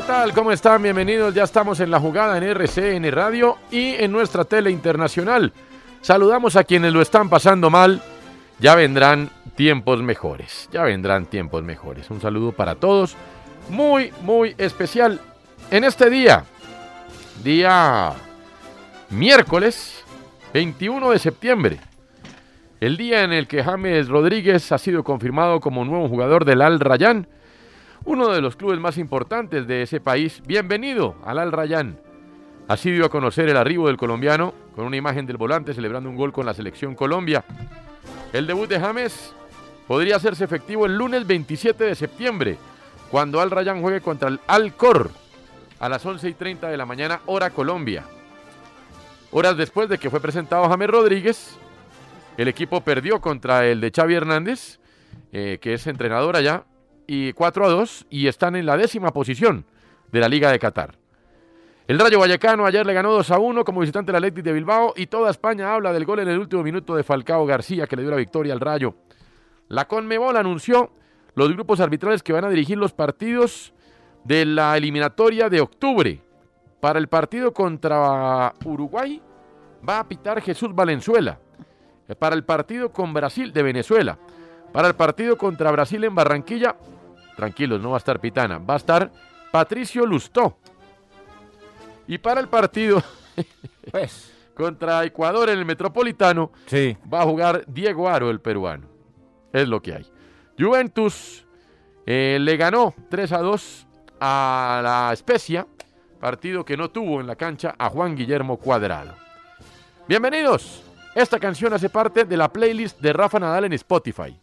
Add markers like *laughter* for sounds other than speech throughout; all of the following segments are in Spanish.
¿Qué tal? ¿Cómo están? Bienvenidos. Ya estamos en la jugada en RCN Radio y en nuestra tele internacional. Saludamos a quienes lo están pasando mal. Ya vendrán tiempos mejores. Ya vendrán tiempos mejores. Un saludo para todos. Muy, muy especial. En este día, día miércoles 21 de septiembre. El día en el que James Rodríguez ha sido confirmado como nuevo jugador del Al Rayán uno de los clubes más importantes de ese país. Bienvenido al Al Rayán. Así dio a conocer el arribo del colombiano con una imagen del volante celebrando un gol con la selección Colombia. El debut de James podría hacerse efectivo el lunes 27 de septiembre, cuando Al Rayán juegue contra el Alcor a las 11 y 30 de la mañana, hora Colombia. Horas después de que fue presentado James Rodríguez, el equipo perdió contra el de Xavi Hernández, eh, que es entrenador allá, y 4 a 2 y están en la décima posición de la Liga de Qatar. El Rayo Vallecano ayer le ganó 2 a 1 como visitante del Athletic de Bilbao y toda España habla del gol en el último minuto de Falcao García que le dio la victoria al Rayo. La Conmebol anunció los grupos arbitrales que van a dirigir los partidos de la eliminatoria de octubre. Para el partido contra Uruguay va a pitar Jesús Valenzuela. Para el partido con Brasil de Venezuela. Para el partido contra Brasil en Barranquilla, tranquilos, no va a estar Pitana, va a estar Patricio Lustó. Y para el partido *laughs* Pues, contra Ecuador en el Metropolitano, sí. va a jugar Diego Aro, el peruano. Es lo que hay. Juventus eh, le ganó 3 a 2 a la Especia, partido que no tuvo en la cancha a Juan Guillermo Cuadrado. Bienvenidos. Esta canción hace parte de la playlist de Rafa Nadal en Spotify.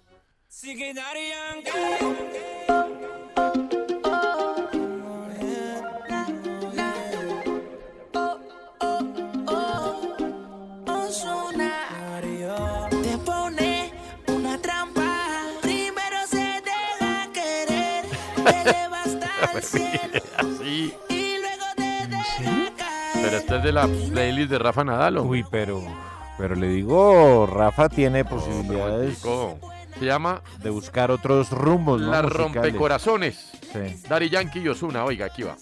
*laughs* Así. Pero esta es de la playlist de Rafa Nadal. ¿o? Uy, pero, pero le digo, Rafa tiene No, posibilidades. Se llama de buscar otros rumbos, ¿no? La musicales. Rompecorazones. Sí. Dari Yankee y Osuna. Oiga, aquí va.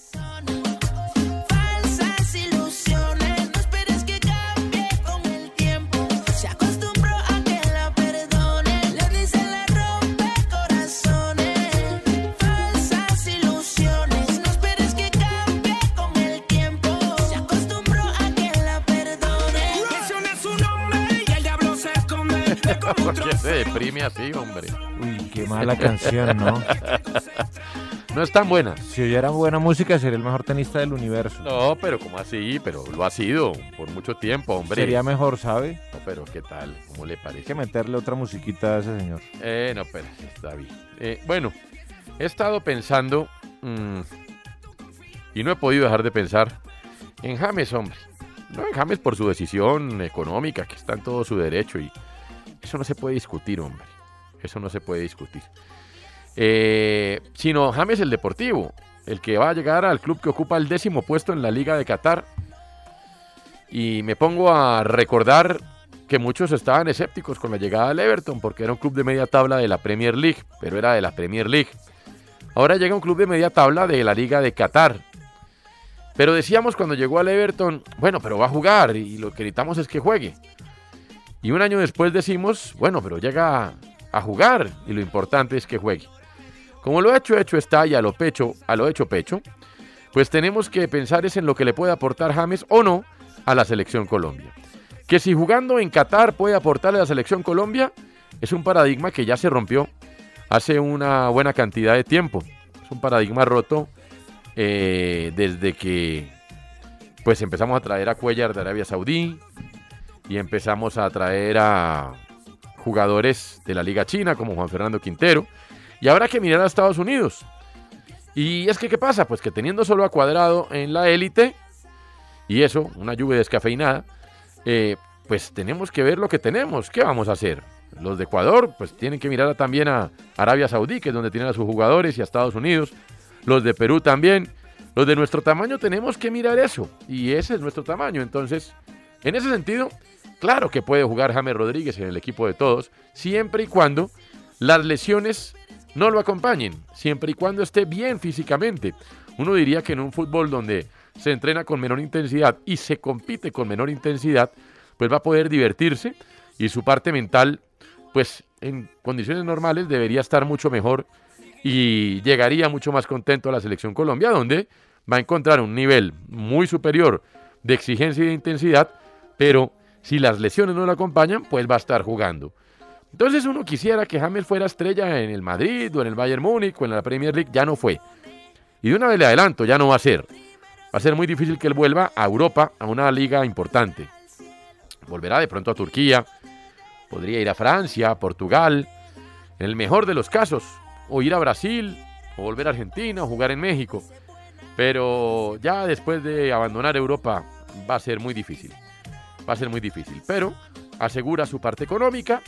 *laughs* ¿Por qué se deprime así, hombre? Uy, qué mala canción, ¿no? *laughs* No es tan buena. Si oyera buena música, sería el mejor tenista del universo. No, pero ¿cómo así? Pero lo ha sido por mucho tiempo, hombre. Sería mejor, ¿sabe? No, pero ¿qué tal? ¿Cómo le Hay parece? que meterle otra musiquita a ese señor. Eh, no, pero está bien. Eh, bueno, he estado pensando mm, y no he podido dejar de pensar en James, hombre. No en James por su decisión económica, que está en todo su derecho y eso no se puede discutir, hombre. Eso no se puede discutir. eh, sino James el Deportivo, el que va a llegar al club que ocupa el décimo puesto en la Liga de Qatar. Y me pongo a recordar que muchos estaban escépticos con la llegada del Everton, porque era un club de media tabla de la Premier League, pero era de la Premier League. Ahora llega un club de media tabla de la Liga de Qatar. Pero decíamos cuando llegó al Everton, bueno, pero va a jugar y lo que necesitamos es que juegue. Y un año después decimos, bueno, pero llega a jugar y lo importante es que juegue. Como lo hecho, hecho está y a lo pecho, a lo hecho pecho, pues tenemos que pensar es en lo que le puede aportar James o no a la selección Colombia. Que si jugando en Qatar puede aportarle a la selección Colombia, es un paradigma que ya se rompió hace una buena cantidad de tiempo. Es un paradigma roto eh, desde que pues empezamos a traer a Cuellar de Arabia Saudí y empezamos a traer a jugadores de la Liga China como Juan Fernando Quintero y habrá que mirar a Estados Unidos. Y es que, ¿qué pasa? Pues que teniendo solo a Cuadrado en la élite y eso, una lluvia descafeinada, eh, pues tenemos que ver lo que tenemos. ¿Qué vamos a hacer? Los de Ecuador, pues tienen que mirar también a Arabia Saudí, que es donde tienen a sus jugadores, y a Estados Unidos. Los de Perú también. Los de nuestro tamaño tenemos que mirar eso. Y ese es nuestro tamaño. Entonces, en ese sentido, claro que puede jugar James Rodríguez en el equipo de todos, siempre y cuando las lesiones no lo acompañen, siempre y cuando esté bien físicamente. Uno diría que en un fútbol donde se entrena con menor intensidad y se compite con menor intensidad, pues va a poder divertirse y su parte mental, pues en condiciones normales debería estar mucho mejor y llegaría mucho más contento a la selección Colombia, donde va a encontrar un nivel muy superior de exigencia y de intensidad, pero si las lesiones no lo acompañan, pues va a estar jugando. Entonces uno quisiera que James fuera estrella en el Madrid o en el Bayern Múnich o en la Premier League, ya no fue. Y de una vez le adelanto, ya no va a ser. Va a ser muy difícil que él vuelva a Europa, a una liga importante. Volverá de pronto a Turquía, podría ir a Francia, a Portugal, en el mejor de los casos, o ir a Brasil, o volver a Argentina, o jugar en México. Pero ya después de abandonar Europa va a ser muy difícil. Va a ser muy difícil. Pero asegura su parte económica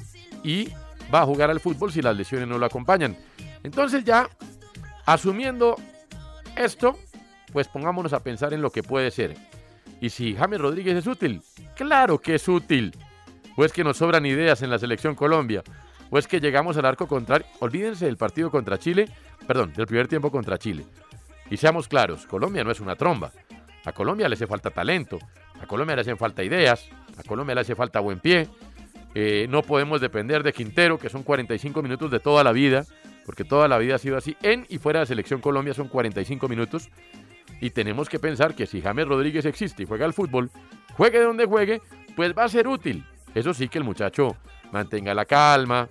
y va a jugar al fútbol si las lesiones no lo acompañan. Entonces ya, asumiendo esto, pues pongámonos a pensar en lo que puede ser. Y si James Rodríguez es útil, claro que es útil. O es que nos sobran ideas en la selección Colombia. O es que llegamos al arco contrario. Olvídense del partido contra Chile, perdón, del primer tiempo contra Chile. Y seamos claros, Colombia no es una tromba. A Colombia le hace falta talento, a Colombia le hacen falta ideas, a Colombia le hace falta buen pie. Eh, no podemos depender de Quintero, que son 45 minutos de toda la vida, porque toda la vida ha sido así. En y fuera de Selección Colombia son 45 minutos. Y tenemos que pensar que si James Rodríguez existe y juega al fútbol, juegue donde juegue, pues va a ser útil. Eso sí que el muchacho mantenga la calma.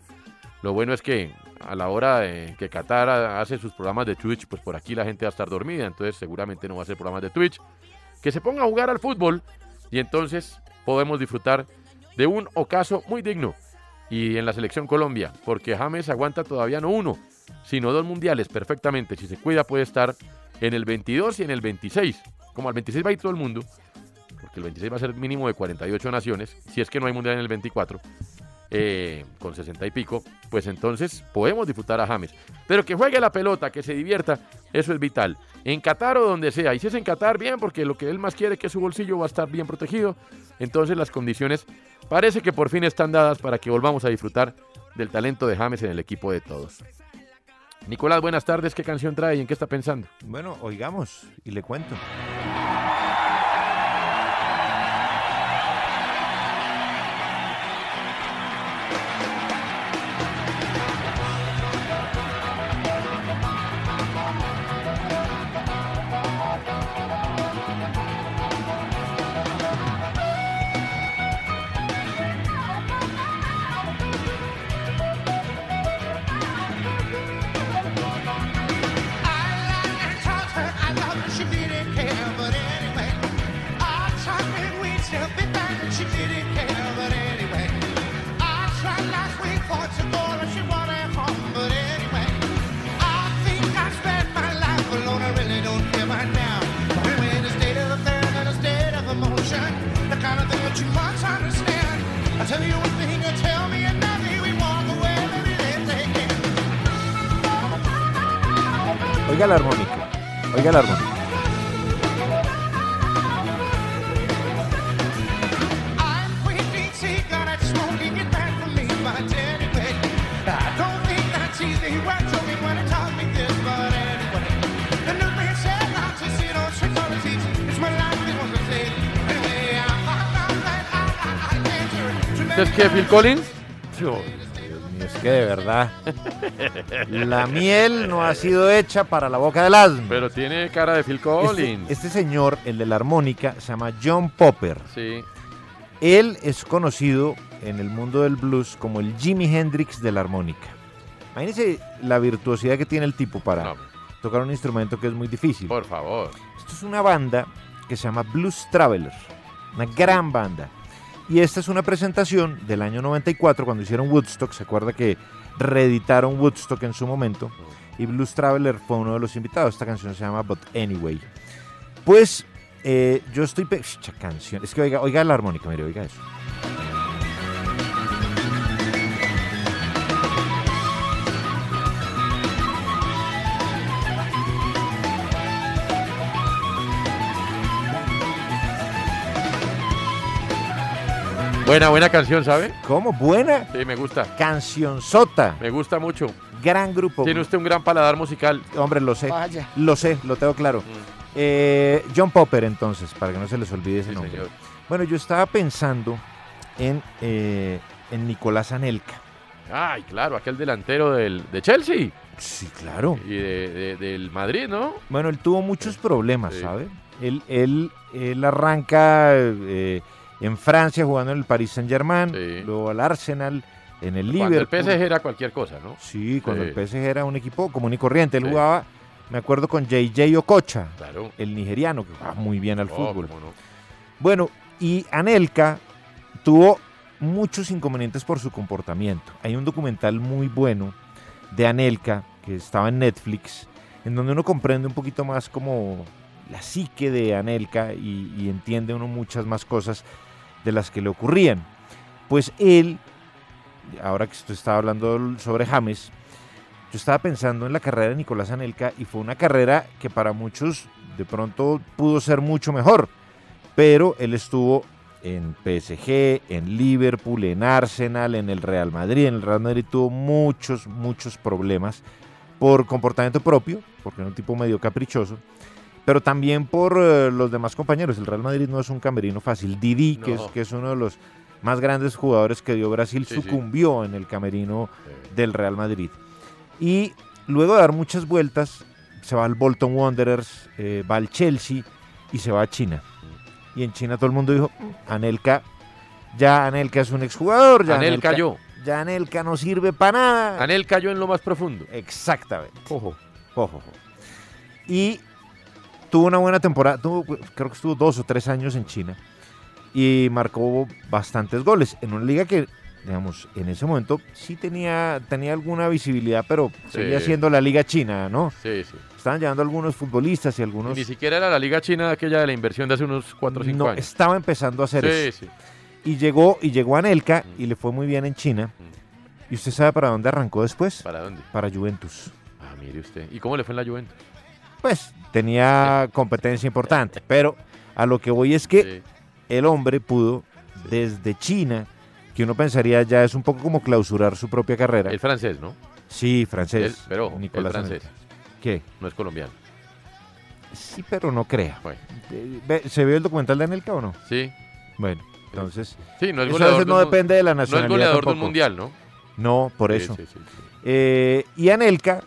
Lo bueno es que a la hora de que Qatar hace sus programas de Twitch, pues por aquí la gente va a estar dormida, entonces seguramente no va a hacer programas de Twitch. Que se ponga a jugar al fútbol y entonces podemos disfrutar de un ocaso muy digno. Y en la selección Colombia, porque James aguanta todavía no uno, sino dos mundiales perfectamente. Si se cuida puede estar en el 22 y en el 26. Como al 26 va a ir todo el mundo, porque el 26 va a ser mínimo de 48 naciones, si es que no hay mundial en el 24, eh, con 60 y pico, pues entonces podemos disfrutar a James. Pero que juegue la pelota, que se divierta, eso es vital. En Qatar o donde sea, y si es en Qatar, bien, porque lo que él más quiere es que su bolsillo va a estar bien protegido, entonces las condiciones parece que por fin están dadas para que volvamos a disfrutar del talento de James en el equipo de todos. Nicolás, buenas tardes. ¿Qué canción trae y en qué está pensando? Bueno, oigamos y le cuento. ¿Es que Phil Collins? Dios mío, es que de verdad. La miel no ha sido hecha para la boca del asno. Pero tiene cara de Phil Este, Collins. este señor, el de la armónica, se llama John Popper. Sí. Él es conocido en el mundo del blues como el Jimi Hendrix de la armónica. Imagínense la virtuosidad que tiene el tipo para No, tocar un instrumento que es muy difícil. por favor. Esto es una banda que se llama Blues Traveler, una gran banda. Y esta es una presentación del año 94 cuando hicieron Woodstock. Se acuerda que reeditaron Woodstock en su momento y Blues Traveler fue uno de los invitados. Esta canción se llama But Anyway. Pues eh, yo estoy... Esta canción. Es que oiga, oiga la armónica, mire, oiga eso. Buena, buena canción, ¿sabe? ¿Cómo? Buena Sí, me gusta. canción sota. Me gusta mucho. Gran grupo. Tiene usted un gran paladar musical. Hombre, lo sé. Vaya. Lo sé, lo tengo claro. Eh, John Popper, entonces, para que no se les olvide ese Sí, nombre. señor. Bueno, yo estaba pensando en, eh, en Nicolás Anelka. Ay, claro, aquel delantero del, de Chelsea Sí, claro. y de, de- del Madrid, ¿no? Bueno, él tuvo muchos problemas, Sí. ¿sabe? Él, él, él arranca eh, en Francia jugando en el Paris Saint Germain, Sí. luego al Arsenal, en el Cuando el Liverpool. PSG era cualquier cosa, ¿no? Sí, cuando Sí. el PSG era un equipo común y corriente. Él Sí. jugaba, me acuerdo, con JJ Okocha, Claro. el nigeriano, que jugaba muy bien al Oh, fútbol. no. Bueno, y Anelka tuvo muchos inconvenientes por su comportamiento. Hay un documental muy bueno de Anelka que estaba en Netflix, en donde uno comprende un poquito más como la psique de Anelka y, y entiende uno muchas más cosas de las que le ocurrían. Pues él, ahora que usted estaba hablando sobre James, yo estaba pensando en la carrera de Nicolás Anelka y fue una carrera que para muchos de pronto pudo ser mucho mejor pero él estuvo en PSG, en Liverpool, en Arsenal, en el Real Madrid. En el Real Madrid tuvo muchos, muchos problemas por comportamiento propio, porque era un tipo medio caprichoso, pero también por eh, los demás compañeros. El Real Madrid no es un camerino fácil. Didi, que, es, que es uno de los más grandes jugadores que dio Brasil, Sí, sí. sucumbió en el camerino del Real Madrid. Y luego de dar muchas vueltas, se va al Bolton Wanderers, eh, va al Chelsea y se va a China. Y en China todo el mundo dijo, "Mm, Anelka, ya Anelka es un exjugador, ya Anel Anelka, cayó. ya Anelka no sirve para nada. Anel cayó en lo más profundo. Exactamente. Ojo. Ojo, ojo. Y tuvo una buena temporada, tuvo, creo que estuvo dos o tres años en China y marcó bastantes goles en una liga que, digamos, en ese momento sí tenía, tenía alguna visibilidad, pero seguía siendo la liga china, ¿no? Sí, sí. Estaban llevando algunos futbolistas y Y algunos... ni siquiera era la Liga China aquella de la inversión de hace unos 4 o 5 no, años. estaba empezando a hacer Sí, eso. sí. Y llegó, y llegó Anelka Mm. y le fue muy bien en China. ¿Y usted sabe para dónde arrancó después? ¿Para dónde? Para Juventus. Ah, mire usted. ¿Y cómo le fue en la Juventus? Pues tenía competencia importante, pero a lo que voy es que Sí. el hombre pudo desde China, que uno pensaría ya es un poco como clausurar su propia carrera. El francés, ¿no? sí, francés. El- pero ojo, Nicolás el francés. ¿Qué? No es colombiano. Sí, pero no crea. Bueno, Eh, ve- ¿Se vio el documental de Anelka o no? sí. Bueno, entonces Sí, no es eso a goleador. veces no del depende de la No es nacionalidad goleador de un tampoco. mundial, ¿no? No, por eso. sí, sí, sí. Eh, y Anelka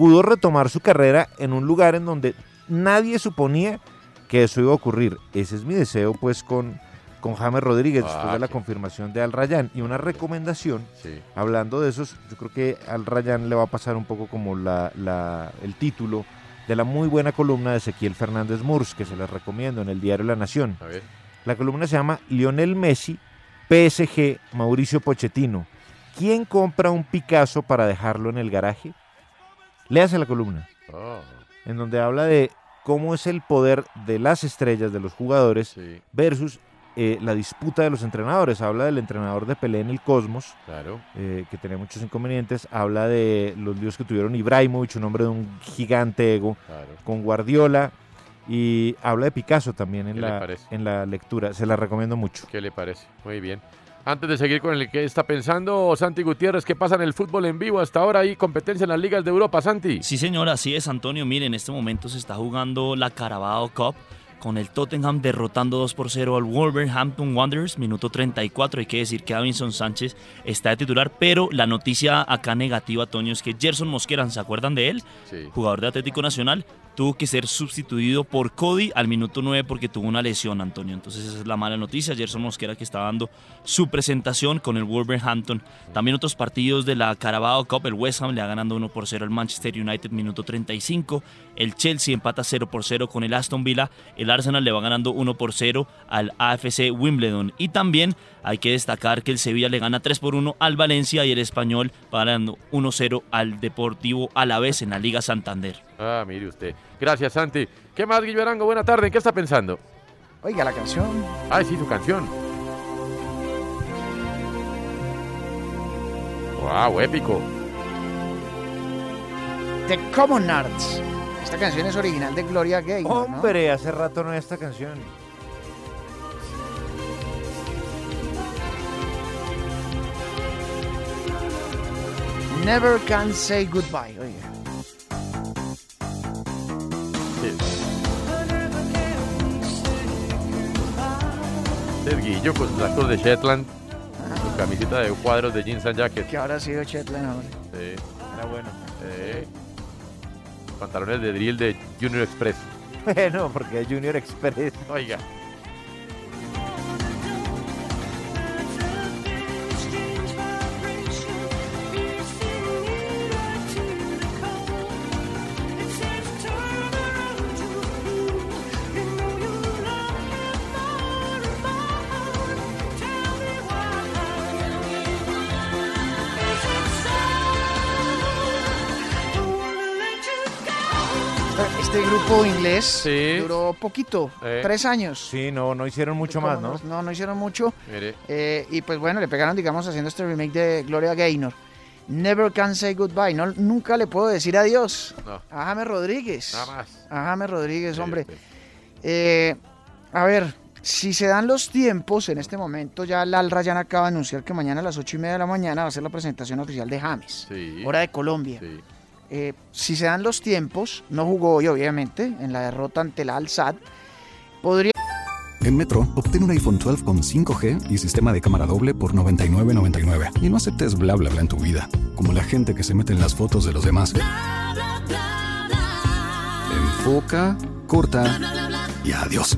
pudo retomar su carrera en un lugar en donde nadie suponía que eso iba a ocurrir. Ese es mi deseo, pues, con, con James Rodríguez, después Ah, de la confirmación de Al Rayyan. Y una recomendación, Sí. hablando de esos, yo creo que Al Rayyan le va a pasar un poco como la, la- el título de la muy buena columna de Ezequiel Fernández Murs, que se les recomiendo en el diario La Nación. A ver. La columna se llama Lionel Messi, PSG, Mauricio Pochettino. ¿Quién compra un Picasso para dejarlo en el garaje? Léase la columna, Oh, en donde habla de cómo es el poder de las estrellas, de los jugadores, sí. versus eh, la disputa de los entrenadores. Habla del entrenador de Pelé en el Cosmos, Claro. eh, que tenía muchos inconvenientes. Habla de los líos que tuvieron Ibrahimovic, un hombre de un gigante ego, Claro. con Guardiola. Y habla de Picasso también ¿Qué en la, en la lectura. Se la recomiendo mucho. ¿Qué le parece? Muy bien. Antes de seguir con el que está pensando, Santi Gutiérrez, ¿qué pasa en el fútbol en vivo? Hasta ahora hay competencia en las ligas de Europa, Santi. Sí, señor, así es, Antonio. Mire, en este momento se está jugando la Carabao Cup con el Tottenham derrotando 2 por 0 al Wolverhampton Wanderers, minuto 34. Hay que decir que Davinson Sánchez está de titular, pero la noticia acá negativa, Antonio, es que Gerson Mosquera, ¿se acuerdan de él? Sí. Jugador de Atlético Nacional, tuvo que ser sustituido por Cody al minuto 9 porque tuvo una lesión, Antonio. Entonces esa es la mala noticia. Gerson Mosquera que está dando su presentación con el Wolverhampton. También otros partidos de la Carabao Cup. El West Ham le ha ganando 1 por 0 al Manchester United, minuto 35. El Chelsea empata 0 por 0 con el Aston Villa. El Arsenal le va ganando 1 por 0 al AFC Wimbledon. Y también hay que destacar que el Sevilla le gana 3 por 1 al Valencia y el Español va ganando 1-0 al Deportivo Alavés en la Liga Santander. Ah, mire usted. Gracias, Santi. ¿Qué más, Guillermo Arango? Buena tarde. ¿En qué está pensando? Oiga, la canción. Ah, sí, su canción. Wow, épico. The Common Arts. Esta canción es original de Gloria Gaynor, ¿no? Hombre, hace rato no hay esta canción. Never Can Say Goodbye. Oiga. Sí. Este es Guillo con de Shetland, su camiseta de cuadros de jeans and jacket. Que ahora ha sido Chetland ahora. Sí, Era bueno. sí. Pantalones de drill de Junior Express. Bueno, porque es Junior Express. Oiga. Sí. duró poquito, Eh. tres años. Sí, no, no hicieron mucho más, ¿no? No, no hicieron mucho. Mire, Eh, y pues bueno, le pegaron, digamos, haciendo este remake de Gloria Gaynor. Never Can Say Goodbye. No, nunca le puedo decir adiós no, a James Rodríguez. nada más. A James Rodríguez, hombre. Eh, a ver, si se dan los tiempos en este momento, ya la Al Rayyan acaba de anunciar que mañana a las ocho y media de la mañana va a ser la presentación oficial de James, Sí. hora de Colombia. Sí. Eh, si se dan los tiempos, no jugó hoy, obviamente, en la derrota ante la Al-Sad. Podría En Metro, obtén un iPhone 12 con 5G y sistema de cámara doble por $99.99. Y no aceptes bla bla bla en tu vida, como la gente que se mete en las fotos de los demás. Enfoca, corta y adiós.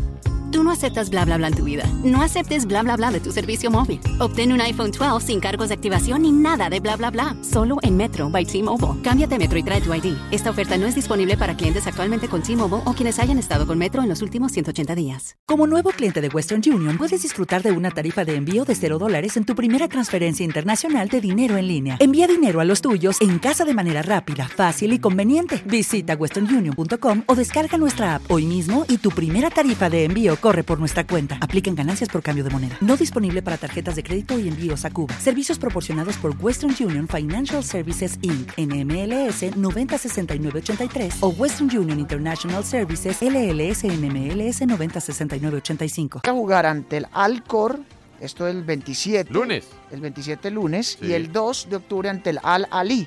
Tú no aceptas bla bla bla en tu vida. No aceptes bla bla bla de tu servicio móvil. Obtén un iPhone 12 sin cargos de activación ni nada de bla bla bla. Solo en Metro by T-Mobile. Cámbiate Metro y trae tu ID. Esta oferta no es disponible para clientes actualmente con T-Mobile o quienes hayan estado con Metro en los últimos 180 días. Como nuevo cliente de Western Union, puedes disfrutar de una tarifa de envío de 0 dólares en tu primera transferencia internacional de dinero en línea. Envía dinero a los tuyos en casa de manera rápida, fácil y conveniente. Visita westernunion.com o descarga nuestra app hoy mismo y tu primera tarifa de envío corre por nuestra cuenta. Aplican ganancias por cambio de moneda. No disponible para tarjetas de crédito y envíos a Cuba. Servicios proporcionados por Western Union Financial Services Inc. NMLS 906983 o Western Union International Services LLS NMLS 906985. a jugar ante el Alcor, esto el 27. Lunes. El 27 lunes Sí. y el 2 de octubre ante el Al Ali,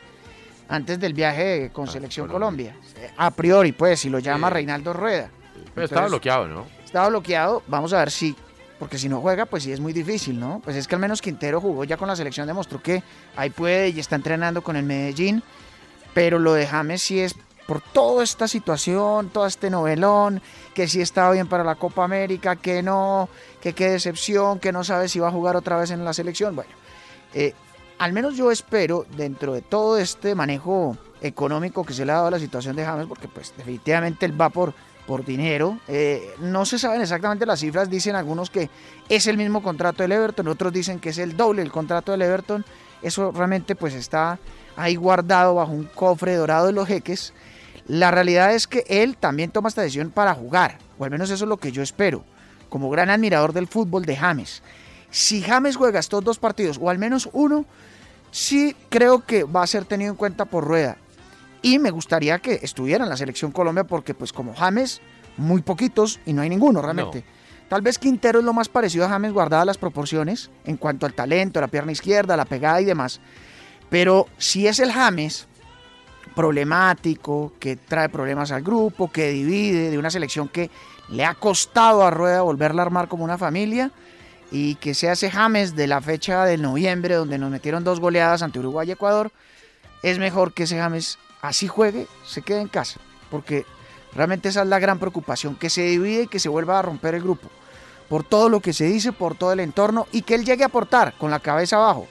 antes del viaje con Ah, Selección Colombia. Colombia. A priori, pues, si lo llama Sí. Reinaldo Rueda. Pero estaba bloqueado, ¿no? Estaba bloqueado, vamos a ver si, porque si no juega, pues sí es muy difícil, ¿no? Pues es que al menos Quintero jugó ya con la selección, demostró que ahí puede y está entrenando con el Medellín, pero lo de James sí es por toda esta situación, todo este novelón, que sí estaba bien para la Copa América, que no, que qué decepción, que no sabe si va a jugar otra vez en la selección. Bueno, eh, al menos yo espero, dentro de todo este manejo económico que se le ha dado a la situación de James, porque pues definitivamente él va por, por dinero. eh, no se saben exactamente las cifras, dicen algunos que es el mismo contrato del Everton, otros dicen que es el doble el contrato del Everton. Eso realmente pues está ahí guardado bajo un cofre dorado de los jeques. La realidad es que él también toma esta decisión para jugar, o al menos eso es lo que yo espero. como gran admirador del fútbol de James. Si James juega estos dos partidos, o al menos uno, sí creo que va a ser tenido en cuenta por Rueda. Y me gustaría que estuviera en la selección Colombia porque pues como James, muy poquitos y no hay ninguno realmente. Tal vez Quintero es lo más parecido a James guardadas las proporciones en cuanto al talento, la pierna izquierda, la pegada y demás. Pero si es el James problemático, que trae problemas al grupo, que divide de una selección que le ha costado a Rueda volverla a armar como una familia y que sea ese James de la fecha del noviembre donde nos metieron dos goleadas ante Uruguay y Ecuador, es mejor que ese James así juegue, se quede en casa, porque realmente esa es la gran preocupación, que se divide y que se vuelva a romper el grupo, por todo lo que se dice, por todo el entorno y que él llegue a aportar con la cabeza abajo.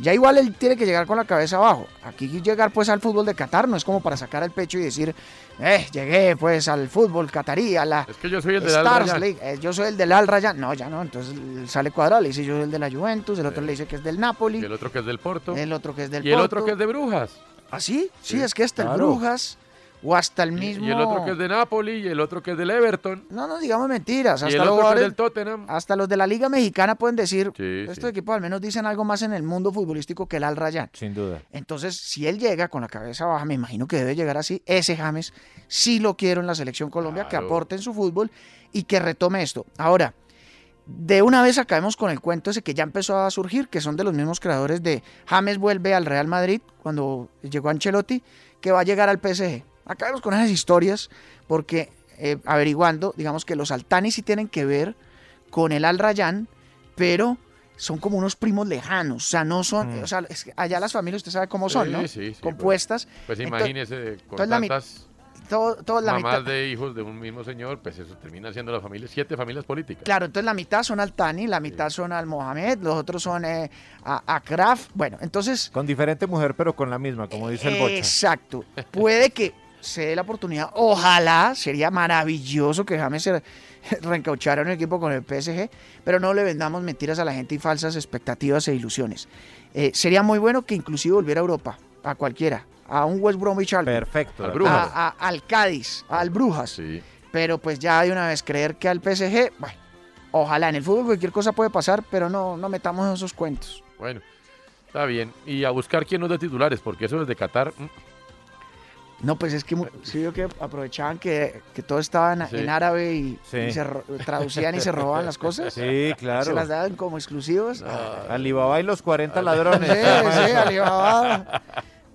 Ya igual él tiene que llegar con la cabeza abajo. Aquí llegar pues al fútbol de Qatar no es como para sacar el pecho y decir, eh, llegué pues al fútbol catarí, a la Es que yo soy el del Al Stars Rayyan. League, eh, yo soy el del Al Rayyan. No, ya no, entonces sale cuadrado, le dice yo soy el de la Juventus, el otro le dice que es del Napoli, Y el otro que es del Porto. el otro que es del y el Porto. otro que es de Brujas. ¿Ah, sí? Sí, Sí, es que hasta el. Brujas o hasta el mismo... Y el otro que es de Napoli y el otro que es del Everton. No, no digamos mentiras. Y Hasta el los, otro que es del Tottenham. hasta los de la Liga Mexicana pueden decir, Sí, estos sí. equipos al menos dicen algo más en el mundo futbolístico que el Al Rayyan. Sin duda. Entonces, si él llega con la cabeza baja, me imagino que debe llegar así, ese James sí lo quiero en la selección Colombia, que aporte en su fútbol y que retome esto. Ahora, de una vez acabemos con el cuento ese que ya empezó a surgir, que son de los mismos creadores de James vuelve al Real Madrid cuando llegó Ancelotti, que va a llegar al PSG. Acabemos con esas historias, porque eh, averiguando, digamos que los Altani sí tienen que ver con el Al Rayyan, pero son como unos primos lejanos, o sea, no son, o sea, allá las familias usted sabe cómo son, Sí, ¿no? sí, sí, Compuestas. Pues imagínese con entonces la mi- tantas todo, todo la mamás mitad. de hijos de un mismo señor, pues eso termina siendo la familia, siete familias políticas. Claro, entonces la mitad son al Tani, la mitad son al Mohamed, los otros son eh, a, a Kraft. Bueno, entonces. Con diferente mujer, pero con la misma, como dice el Bocha. Exacto. Puede que se dé la oportunidad. Ojalá, sería maravilloso que James se *laughs* reencauchara en un equipo con el PSG, pero no le vendamos mentiras a la gente y falsas expectativas e ilusiones. Eh, sería muy bueno que inclusive volviera a Europa, a cualquiera, a un West Bromwich Albion, Perfecto. Al David. Brujas. a- a- al Cádiz, al Brujas. Sí. Pero pues ya de una vez creer que al PSG, bueno, ojalá en el fútbol cualquier cosa puede pasar, pero no, no metamos esos cuentos. Bueno, está bien. Y a buscar quién nos de titulares, porque eso desde Qatar. mm, No, pues es que *laughs* sí veo que aprovechaban que, que todo estaba en, Sí. en árabe y, Sí. y se traducían y se robaban las cosas. Sí, Se claro. las daban como exclusivas. Alibaba y los 40 Sí, ladrones. sí, *laughs* Alibaba.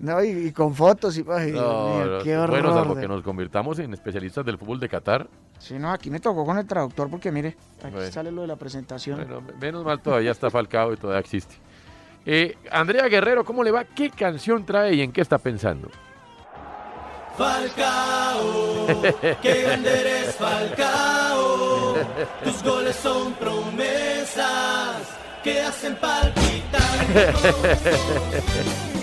No, y, y con fotos. Y, ay, Dios no, mío, no, qué horror. bueno, salvo de- que nos convirtamos en especialistas del fútbol de Qatar. Sí, no, aquí me tocó con el traductor porque mire, aquí Bueno. sale lo de la presentación. Bueno, menos mal todavía está Falcao y todavía existe. Eh, Andrea Guerrero, ¿cómo le va? ¿Qué canción trae y en qué está pensando? Falcao, *laughs* qué grande eres Falcao. Tus goles son promesas que hacen palpitar. *laughs*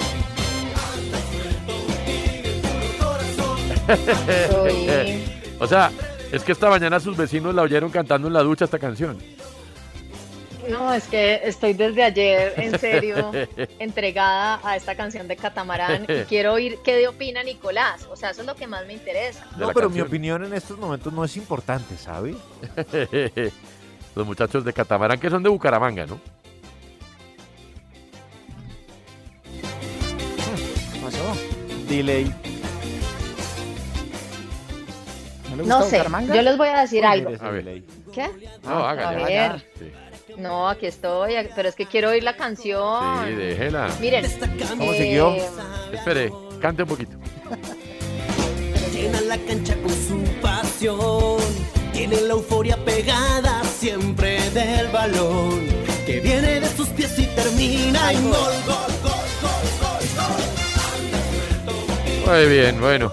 *laughs* o sea, es que esta mañana sus vecinos la oyeron cantando en la ducha esta canción. No, es que estoy desde ayer, en serio, *laughs* entregada a esta canción de Catamarán y *laughs* quiero oír qué opina Nicolás. O sea, eso es lo que más me interesa. No, pero mi opinión en estos momentos no es importante, ¿sabe? Los muchachos de Catamarán que son de Bucaramanga, ¿no? ¿Qué pasó? Delay. ¿No No sé, yo les voy a decir Uy, algo. A ver. ¿Qué? No, Ah, hágale. a ver. Sí, No, aquí estoy, pero es que quiero oír la canción. sí, déjela. Miren, ¿Cómo eh, siguió? Espere, cante un poquito. Llena la cancha con su pasión. Tiene la euforia pegada siempre del balón. Que viene de sus pies y termina en gol, gol, gol, gol, gol. Muy bien, bueno.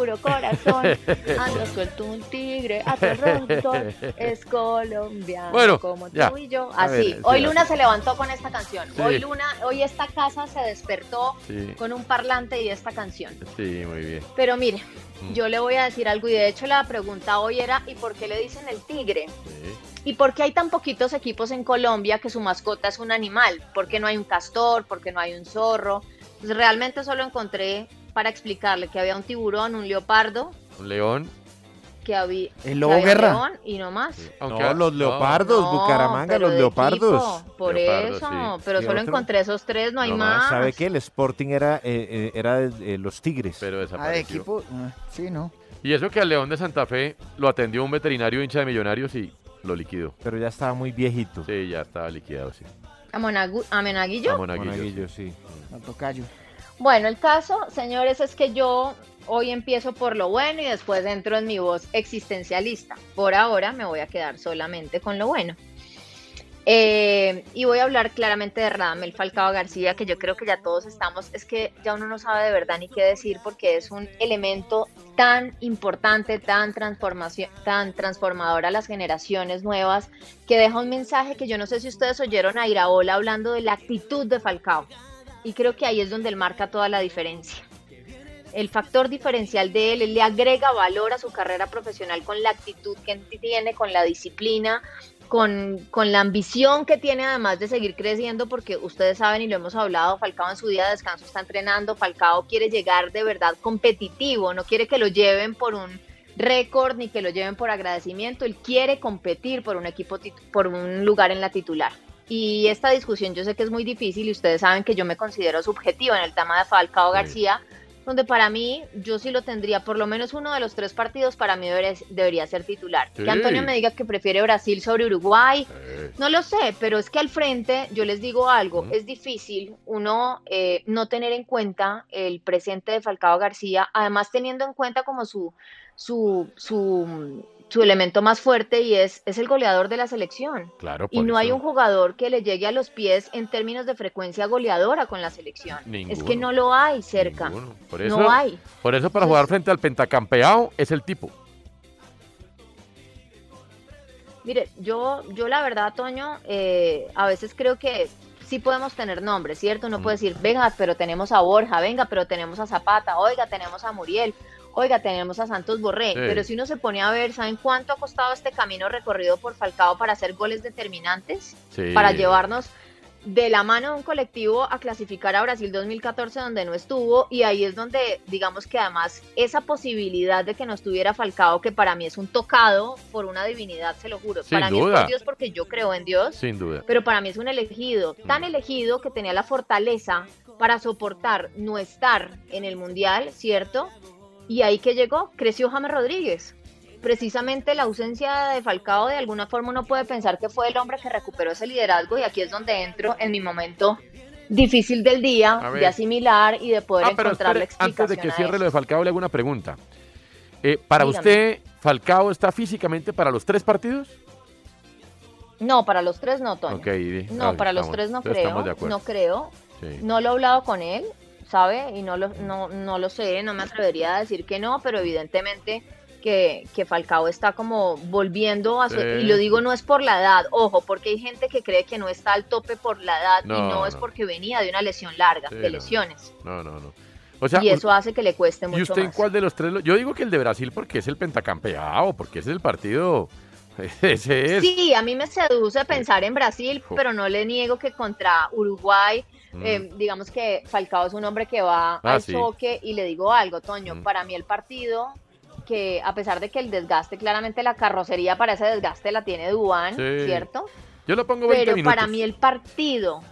Puro corazón. *laughs* Anda suelto un tigre, aterrador. Es colombiano. Bueno, como ya. tú y yo. Así. ver, sí, hoy así. Luna se levantó con esta canción. Sí. Hoy Luna, hoy esta casa se despertó Sí, con un parlante y esta canción. sí, muy bien. Pero mire, Mm. yo le voy a decir algo y de hecho la pregunta hoy era ¿y por qué le dicen el tigre? ¿Y por qué hay tan poquitos equipos en Colombia que su mascota es un animal? ¿Por qué no hay un castor? ¿Por qué no hay un zorro? Pues realmente solo encontré para explicarle que había un tiburón, un leopardo, Un león, que había, El que Lobo había Guerra. león y no más. Aunque- No, los leopardos, No, Bucaramanga, los leopardos. equipo, por Leopardos, eso, sí. pero ¿Y solo otro? encontré esos tres, no hay No, más. ¿Sabe qué? El Sporting era, eh, eh, era de- eh, los Tigres. Pero Ah, de desapareció. equipo. ah, Sí, no. Y eso que al León de Santa Fe lo atendió un veterinario hincha de Millonarios y lo liquidó. Pero ya estaba muy viejito. Sí, ya estaba liquidado, sí. ¿A, Monagu- a Menaguillo? A Monaguillo, Monaguillo, sí. No tocayo. Bueno, el caso, señores, es que yo hoy empiezo por lo bueno y después entro en mi voz existencialista. Por ahora me voy a quedar solamente con lo bueno. Eh, y voy a hablar claramente de Radamel Falcao García, que yo creo que ya todos estamos, es que ya uno no sabe de verdad ni qué decir porque es un elemento tan importante, tan, transformación, tan transformador a las generaciones nuevas, que deja un mensaje que yo no sé si ustedes oyeron a Iraola hablando de la actitud de Falcao. Y creo que ahí es donde él marca toda la diferencia. El factor diferencial de él, él le agrega valor a su carrera profesional con la actitud que tiene, con la disciplina, con, con, la ambición que tiene además de seguir creciendo, porque ustedes saben y lo hemos hablado, Falcao en su día de descanso está entrenando, Falcao quiere llegar de verdad competitivo, no quiere que lo lleven por un récord ni que lo lleven por agradecimiento, él quiere competir por un equipo, por un lugar en la titular. Y esta discusión yo sé que es muy difícil y ustedes saben que yo me considero subjetiva en el tema de Falcao García, donde para mí yo sí lo tendría, por lo menos uno de los tres partidos para mí debería, debería ser titular. Sí. Que Antonio me diga que prefiere Brasil sobre Uruguay, no lo sé, pero es que al frente yo les digo algo, es difícil uno eh, no tener en cuenta el presente de Falcao García, además teniendo en cuenta como su, su, su, su elemento más fuerte y es, es el goleador de la selección. Claro, Y no hay un jugador que le llegue a los pies en términos de frecuencia goleadora con la selección. Es que Ninguno. no lo hay cerca. Por eso, no hay. Por eso para jugar frente al pentacampeado es el tipo. Mire, yo, yo la verdad, Toño, eh, a veces creo que sí podemos tener nombres, ¿cierto? Uno puede decir, venga, pero tenemos a Borja, venga, pero tenemos a Zapata, oiga, tenemos a Muriel, oiga, tenemos a Santos Borré. Sí. Pero si uno se pone a ver, ¿saben cuánto ha costado este camino recorrido por Falcao para hacer goles determinantes? Sí. Para llevarnos de la mano de un colectivo a clasificar a Brasil 2014 donde no estuvo y ahí es donde digamos que además esa posibilidad de que no estuviera Falcao que para mí es un tocado por una divinidad se lo juro Sin para mí es duda. por Dios porque yo creo en Dios Sin duda. pero para mí es un elegido tan elegido que tenía la fortaleza para soportar no estar en el mundial cierto y ahí que llegó creció James Rodríguez precisamente la ausencia de Falcao de alguna forma uno puede pensar que fue el hombre que recuperó ese liderazgo y aquí es donde entro en mi momento difícil del día de asimilar y de poder Ah, pero encontrar la explicación antes de que cierre lo de Falcao, le hago una pregunta. Eh, ¿Para Dígame. usted, Falcao está físicamente para los tres partidos? No, para los tres no, Toño. Di- No, para los tres no creo. No creo. Sí. No lo he hablado con él, ¿sabe? Y no lo, no, no lo sé, no me atrevería a decir que no, pero evidentemente que, que Falcao está como volviendo a su... Sí. Y lo digo no es por la edad, ojo, porque hay gente que cree que no está al tope por la edad y No, no es porque venía de una lesión larga, Sí, de no. lesiones. No, no, no. O sea, y eso hace que le cueste ¿y mucho usted en más. cuál de los tres? lo- Yo digo que el de Brasil porque es el pentacampeado, porque es el partido. *laughs* Ese es. Sí, a mí me seduce pensar en Brasil, pero no le niego que contra Uruguay, Mm. eh, digamos que Falcao es un hombre que va Ah, al sí. choque y le digo algo, Toño, Mm. para mí el partido que a pesar de que el desgaste, claramente la carrocería para ese desgaste la tiene Dubán, Sí. ¿cierto? Yo lo pongo 20 Pero minutos. para mí el partido,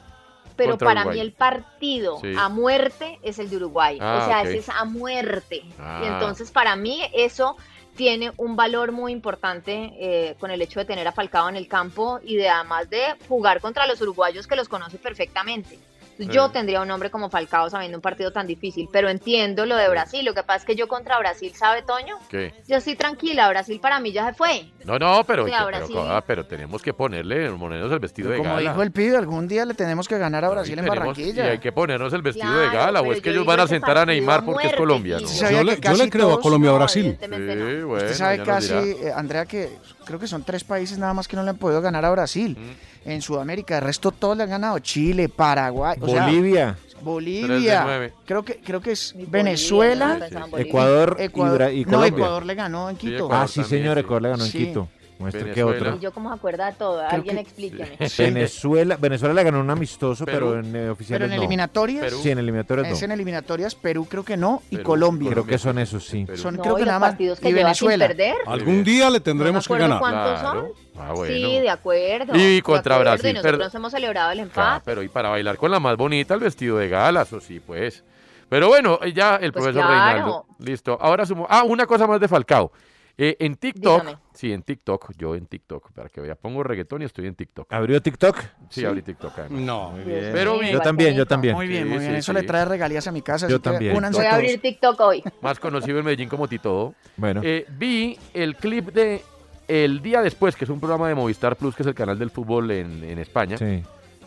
pero Contra para Uruguay. mí el partido Sí. a muerte es el de Uruguay. Ah, o sea, ok. ese es a muerte. Ah. Y entonces para mí eso tiene un valor muy importante eh, con el hecho de tener a Falcao en el campo y de además de jugar contra los uruguayos que los conoce perfectamente. Yo Sí. tendría un hombre como Falcao sabiendo un partido tan difícil, pero entiendo lo de Brasil. Lo que pasa es que yo contra Brasil, ¿sabe, Toño? ¿Qué? Yo estoy tranquila, Brasil para mí ya se fue. No, no, pero, O sea, pero, Brasil- ah, pero tenemos que ponerle, ponernos el vestido de Como gala. dijo el pibe, algún día le tenemos que ganar a Brasil en Tenemos- Barranquilla. Y hay que ponernos el vestido Claro, de gala, o pero es que ellos van a sentar a Neymar porque es muerte. Gil. Sí, sabía Yo le, yo le creo a Colombia a No, Brasil. evidentemente no. Sí, bueno, Usted sabe casi, eh, Andrea, que creo que son tres países nada más que no le han podido ganar a Brasil. Mm. En Sudamérica, el resto todos le han ganado. Chile, Paraguay, o sea, Bolivia, Bolivia. Creo que, creo que es Bolivia, Venezuela. no Bolivia. Ecuador, y Ecuador, y, no, Colombia. Ecuador le ganó en Quito. Ah, sí, también, señor, sí. Ecuador le ganó en Sí. Quito. Muestre qué otro. Y yo como acuerda de todo, Creo alguien que- explíqueme. Venezuela, Venezuela le ganó un amistoso, Perú. pero en eh, oficiales Pero en no. eliminatorias. Sí, en eliminatorias Es no. en eliminatorias, Perú creo que no, y Perú, Colombia. Creo que son esos, sí. Son No, creo que los nada más. partidos que y sin Venezuela. perder. Algún día le tendremos que ganar. cuántos son. Ah, bueno. Sí, de acuerdo. Y contra acuerdo, Brasil, Y nosotros pero- hemos celebrado el Ah, empate. pero y para bailar con la más bonita, el vestido de gala, eso sí, pues. Pero bueno, ya el Pues profesor claro. Reinaldo. Listo. Ahora sumo. Ah, una cosa más de Falcao. Eh, en TikTok, Dígame. sí, en TikTok, yo en TikTok, para que vea, pongo reggaetón y estoy en TikTok. ¿Abrió TikTok? Sí, abrí TikTok. además. No. Muy bien. Pero bien. Yo también, yo también. Muy bien, Sí, muy bien. sí, Eso sí. le trae regalías a mi casa. Yo también. Voy a abrir TikTok hoy. Más conocido en Medellín como Tito. Bueno. Eh, vi el clip de El Día Después, que es un programa de Movistar Plus, que es el canal del fútbol en, en España, Sí.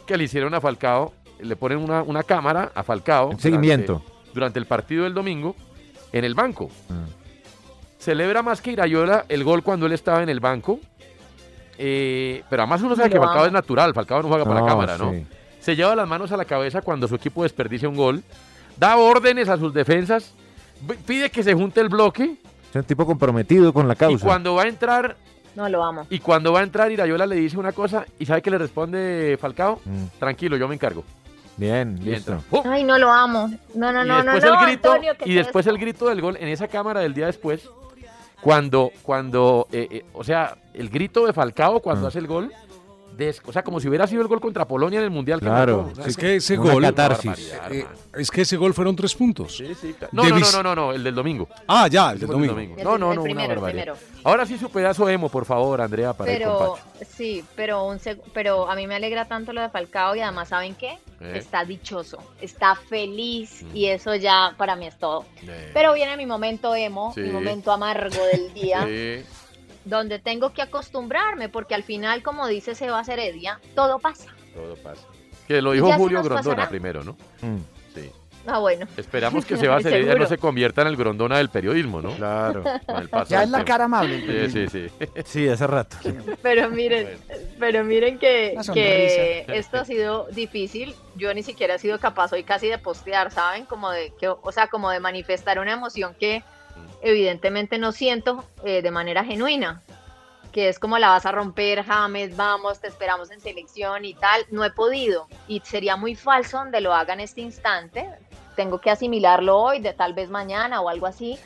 que le hicieron a Falcao, le ponen una, una cámara a Falcao. En seguimiento. Durante, durante el partido del domingo, en el banco. Ah. Celebra más que Irayola el gol cuando él estaba en el banco. Eh, pero además uno sabe que Falcao es natural, Falcao no juega para la cámara, ¿no? sí. Se lleva las manos a la cabeza cuando su equipo desperdicia un gol, da órdenes a sus defensas, pide que se junte el bloque Es un tipo comprometido con la y causa. cuando va a entrar No lo amo. y cuando va a entrar Irayola le dice una cosa y sabe que le responde Falcao, Mm. tranquilo, yo me encargo. Bien, Y listo. entra. ¡Pum! Ay, no lo amo. No, no, y no, no, después no, el grito Antonio, ¿qué y es después el grito del gol en esa cámara del día después cuando cuando eh, eh, o sea el grito de Falcao cuando Ah. hace el gol o sea como si hubiera sido el gol contra Polonia en el mundial Claro. marcó. O sea, Es que ese gol. catarsis. eh, es que ese gol fueron tres puntos. Sí, sí, claro. no, no, no, no, no, no, el del domingo. Ah, ya, el del el domingo. El- No, no, no, primero, una barbaridad. primero. Ahora sí su pedazo emo, por favor, Andrea, para Pero sí, pero un pero a mí me alegra tanto lo de Falcao y además saben qué, Eh. está dichoso, está feliz Mm. y eso ya para mí es todo. Eh, Pero viene mi momento emo, Sí. mi momento amargo del día, *laughs* sí. Donde tengo que acostumbrarme porque al final, como dice Sebas Heredia, todo pasa. Todo pasa. Que lo dijo Julio Grondona pasará. primero, ¿no? Mm. Sí. Ah, bueno. Esperamos que Sebas *laughs* Heredia no se convierta en el Grondona del periodismo, ¿no? Claro. Con el paso Ya es la cara amable. Sí, sí, sí. *laughs* Sí, hace rato. Pero miren, pero miren que, que esto ha sido difícil. Yo ni siquiera he sido capaz hoy casi de postear, ¿saben? Como de que, o sea, como de manifestar una emoción que evidentemente no siento eh, de manera genuina. Que es como la vas a romper, James, vamos, te esperamos en selección y tal. No he podido. Y sería muy falso donde lo haga en este instante. Tengo que asimilarlo hoy, de tal vez mañana o algo así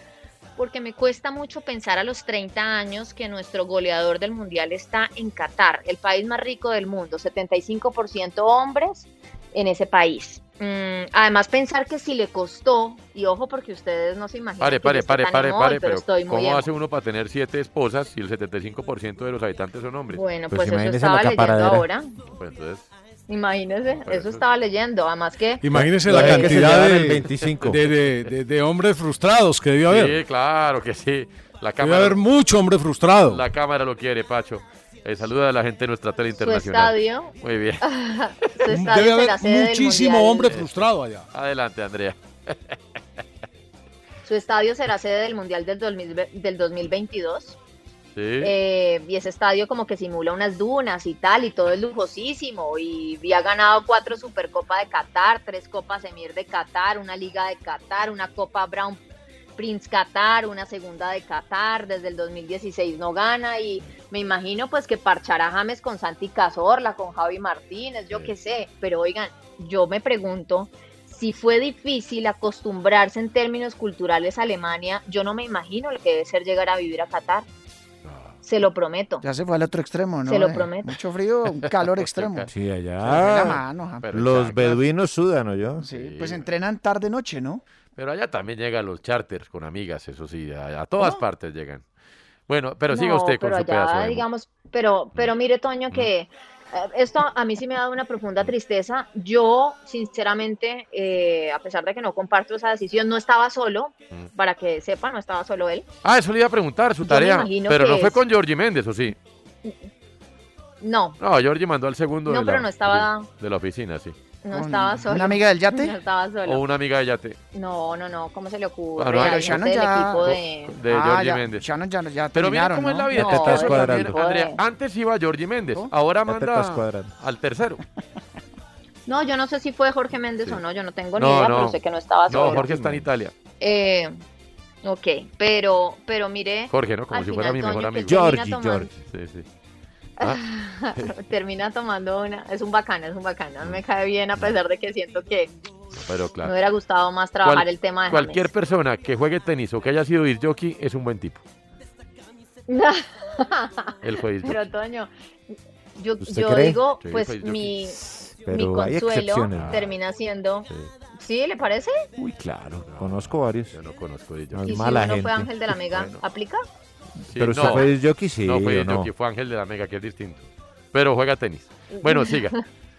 porque me cuesta mucho pensar a los 30 años que nuestro goleador del mundial está en Qatar, el país más rico del mundo, 75% hombres en ese país. Mm, además pensar que si le costó, y ojo porque ustedes no se imaginan Pare, que pare, pare, pare, pare, pero pero estoy muy ¿cómo emo. hace uno para tener siete esposas si el 75% de los habitantes son hombres? Bueno, Pues pues, eso estaba leyendo ahora. Pues entonces, Imagínese, Pues eso eso- estaba leyendo. Además que Imagínese la cantidad de, el 25. de, de- de- de hombres frustrados que debió haber. sí, claro que sí. La Debe haber mucho hombre frustrado. la cámara lo quiere, Pacho. Eh, saluda a la gente de nuestra tele su internacional. estadio, Muy bien. *laughs* su estadio Debe haber será sede del muchísimo hombre frustrado allá. Adelante, Andrea. Su estadio será sede del mundial del, 2000 del 2022. Sí. Eh, y ese estadio como que simula unas dunas y tal, y todo es lujosísimo. Y, y ha ganado cuatro Supercopa de Qatar, tres Copas Emir de Qatar, una Liga de Qatar, una Copa Brown Prince Qatar, una segunda de Qatar, desde el 2016 no gana y me imagino pues que parchará James con Santi Cazorla, con Javi Martínez, yo Sí. qué sé, pero oigan, yo me pregunto si fue difícil acostumbrarse en términos culturales a Alemania, yo no me imagino lo que debe ser llegar a vivir a Qatar. Se lo prometo. Ya se fue al otro extremo, ¿no? Se lo Eh, prometo. Mucho frío, un calor *laughs* extremo. Sí, allá. mano, Los beduinos sudan, ¿o yo? Sí, Sí. pues entrenan tarde noche, ¿no? Pero allá también llegan los charters con amigas, eso sí, a, a todas ¿Cómo? partes llegan. Bueno, pero siga No, usted con pero su allá, pedazo. digamos, pero, pero mire, Toño, que eh, esto a mí sí me ha dado una profunda tristeza. Yo, sinceramente, eh, a pesar de que no comparto esa decisión, no estaba solo, para que sepa, no estaba solo él. Ah, eso le iba a preguntar, su tarea. Pero no fue con Georgie Méndez, ¿o sí? No, No, Georgie mandó al segundo No, de, pero la, no estaba- de la oficina, sí. *laughs* no estaba solo. ¿Una amiga del yate? No estaba O solo. una amiga de Yate, No, no, no, ¿cómo se le ocurre? No, Hay pero Shannon del ya- equipo de... de ah, Georgie ya, Méndez. Shannon ya, ya Pero mira cómo es ¿no? la vida. No, te estás cuadrando. Andrea, antes iba Georgie Méndez, ahora te manda al tercero. No, yo no sé si fue Jorge Méndez Sí. o no, yo no tengo ni No, idea, no. pero sé que no estaba No, solo. Jorge está en Italia. Eh, Ok, pero, pero mire. Jorge, ¿no? Como si fuera mi mejor amigo. termina tomando- Sí, sí. Ah, *laughs* termina tomando una. Es un bacana, es un bacana. Me cae bien a pesar de que siento que pero me claro. hubiera gustado más trabajar Cual- el tema de Cualquier persona que juegue tenis o que haya sido disc jockey es un buen tipo. *laughs* Fue disc Pero. Toño, yo, ¿Usted yo cree? digo, Sí, pues mi, Pero mi consuelo termina siendo. ¿Sí? ¿Le parece? Uy, claro. Conozco varios. Yo no conozco es ¿Y mala si uno gente. fue Ángel de la Mega? ¿Aplica? Sí, Pero usted fue disc jockey, sí, No fue ¿o disc no? jockey, fue Ángel de la Mega, que es distinto. Pero juega tenis. Bueno, siga.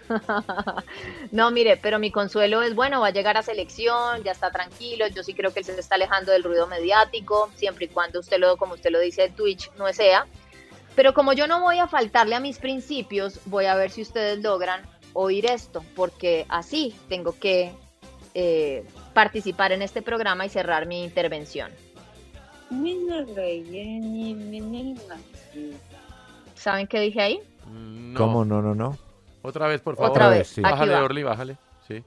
*laughs* no, mire, pero mi consuelo es, bueno, va a llegar a selección, ya está tranquilo, yo sí creo que él se está alejando del ruido mediático, siempre y cuando usted lo, como usted lo dice, Twitch no sea. Pero como yo no voy a faltarle a mis principios, voy a ver si ustedes logran oír esto, porque así tengo que eh, participar en este programa y cerrar mi intervención. ¿Saben qué dije ahí? No. ¿Cómo? No, no, no. Otra vez, por favor. Otra vez, sí. aquí Bájale, va. Orly, bájale. Sí.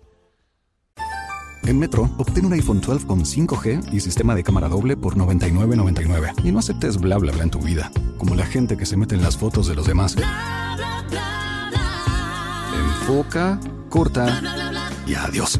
En Metro, obtén un iPhone 12 con 5G y sistema de cámara doble por $99.99. Y no aceptes bla bla bla en tu vida, como la gente que se mete en las fotos de los demás. Enfoca, corta y adiós.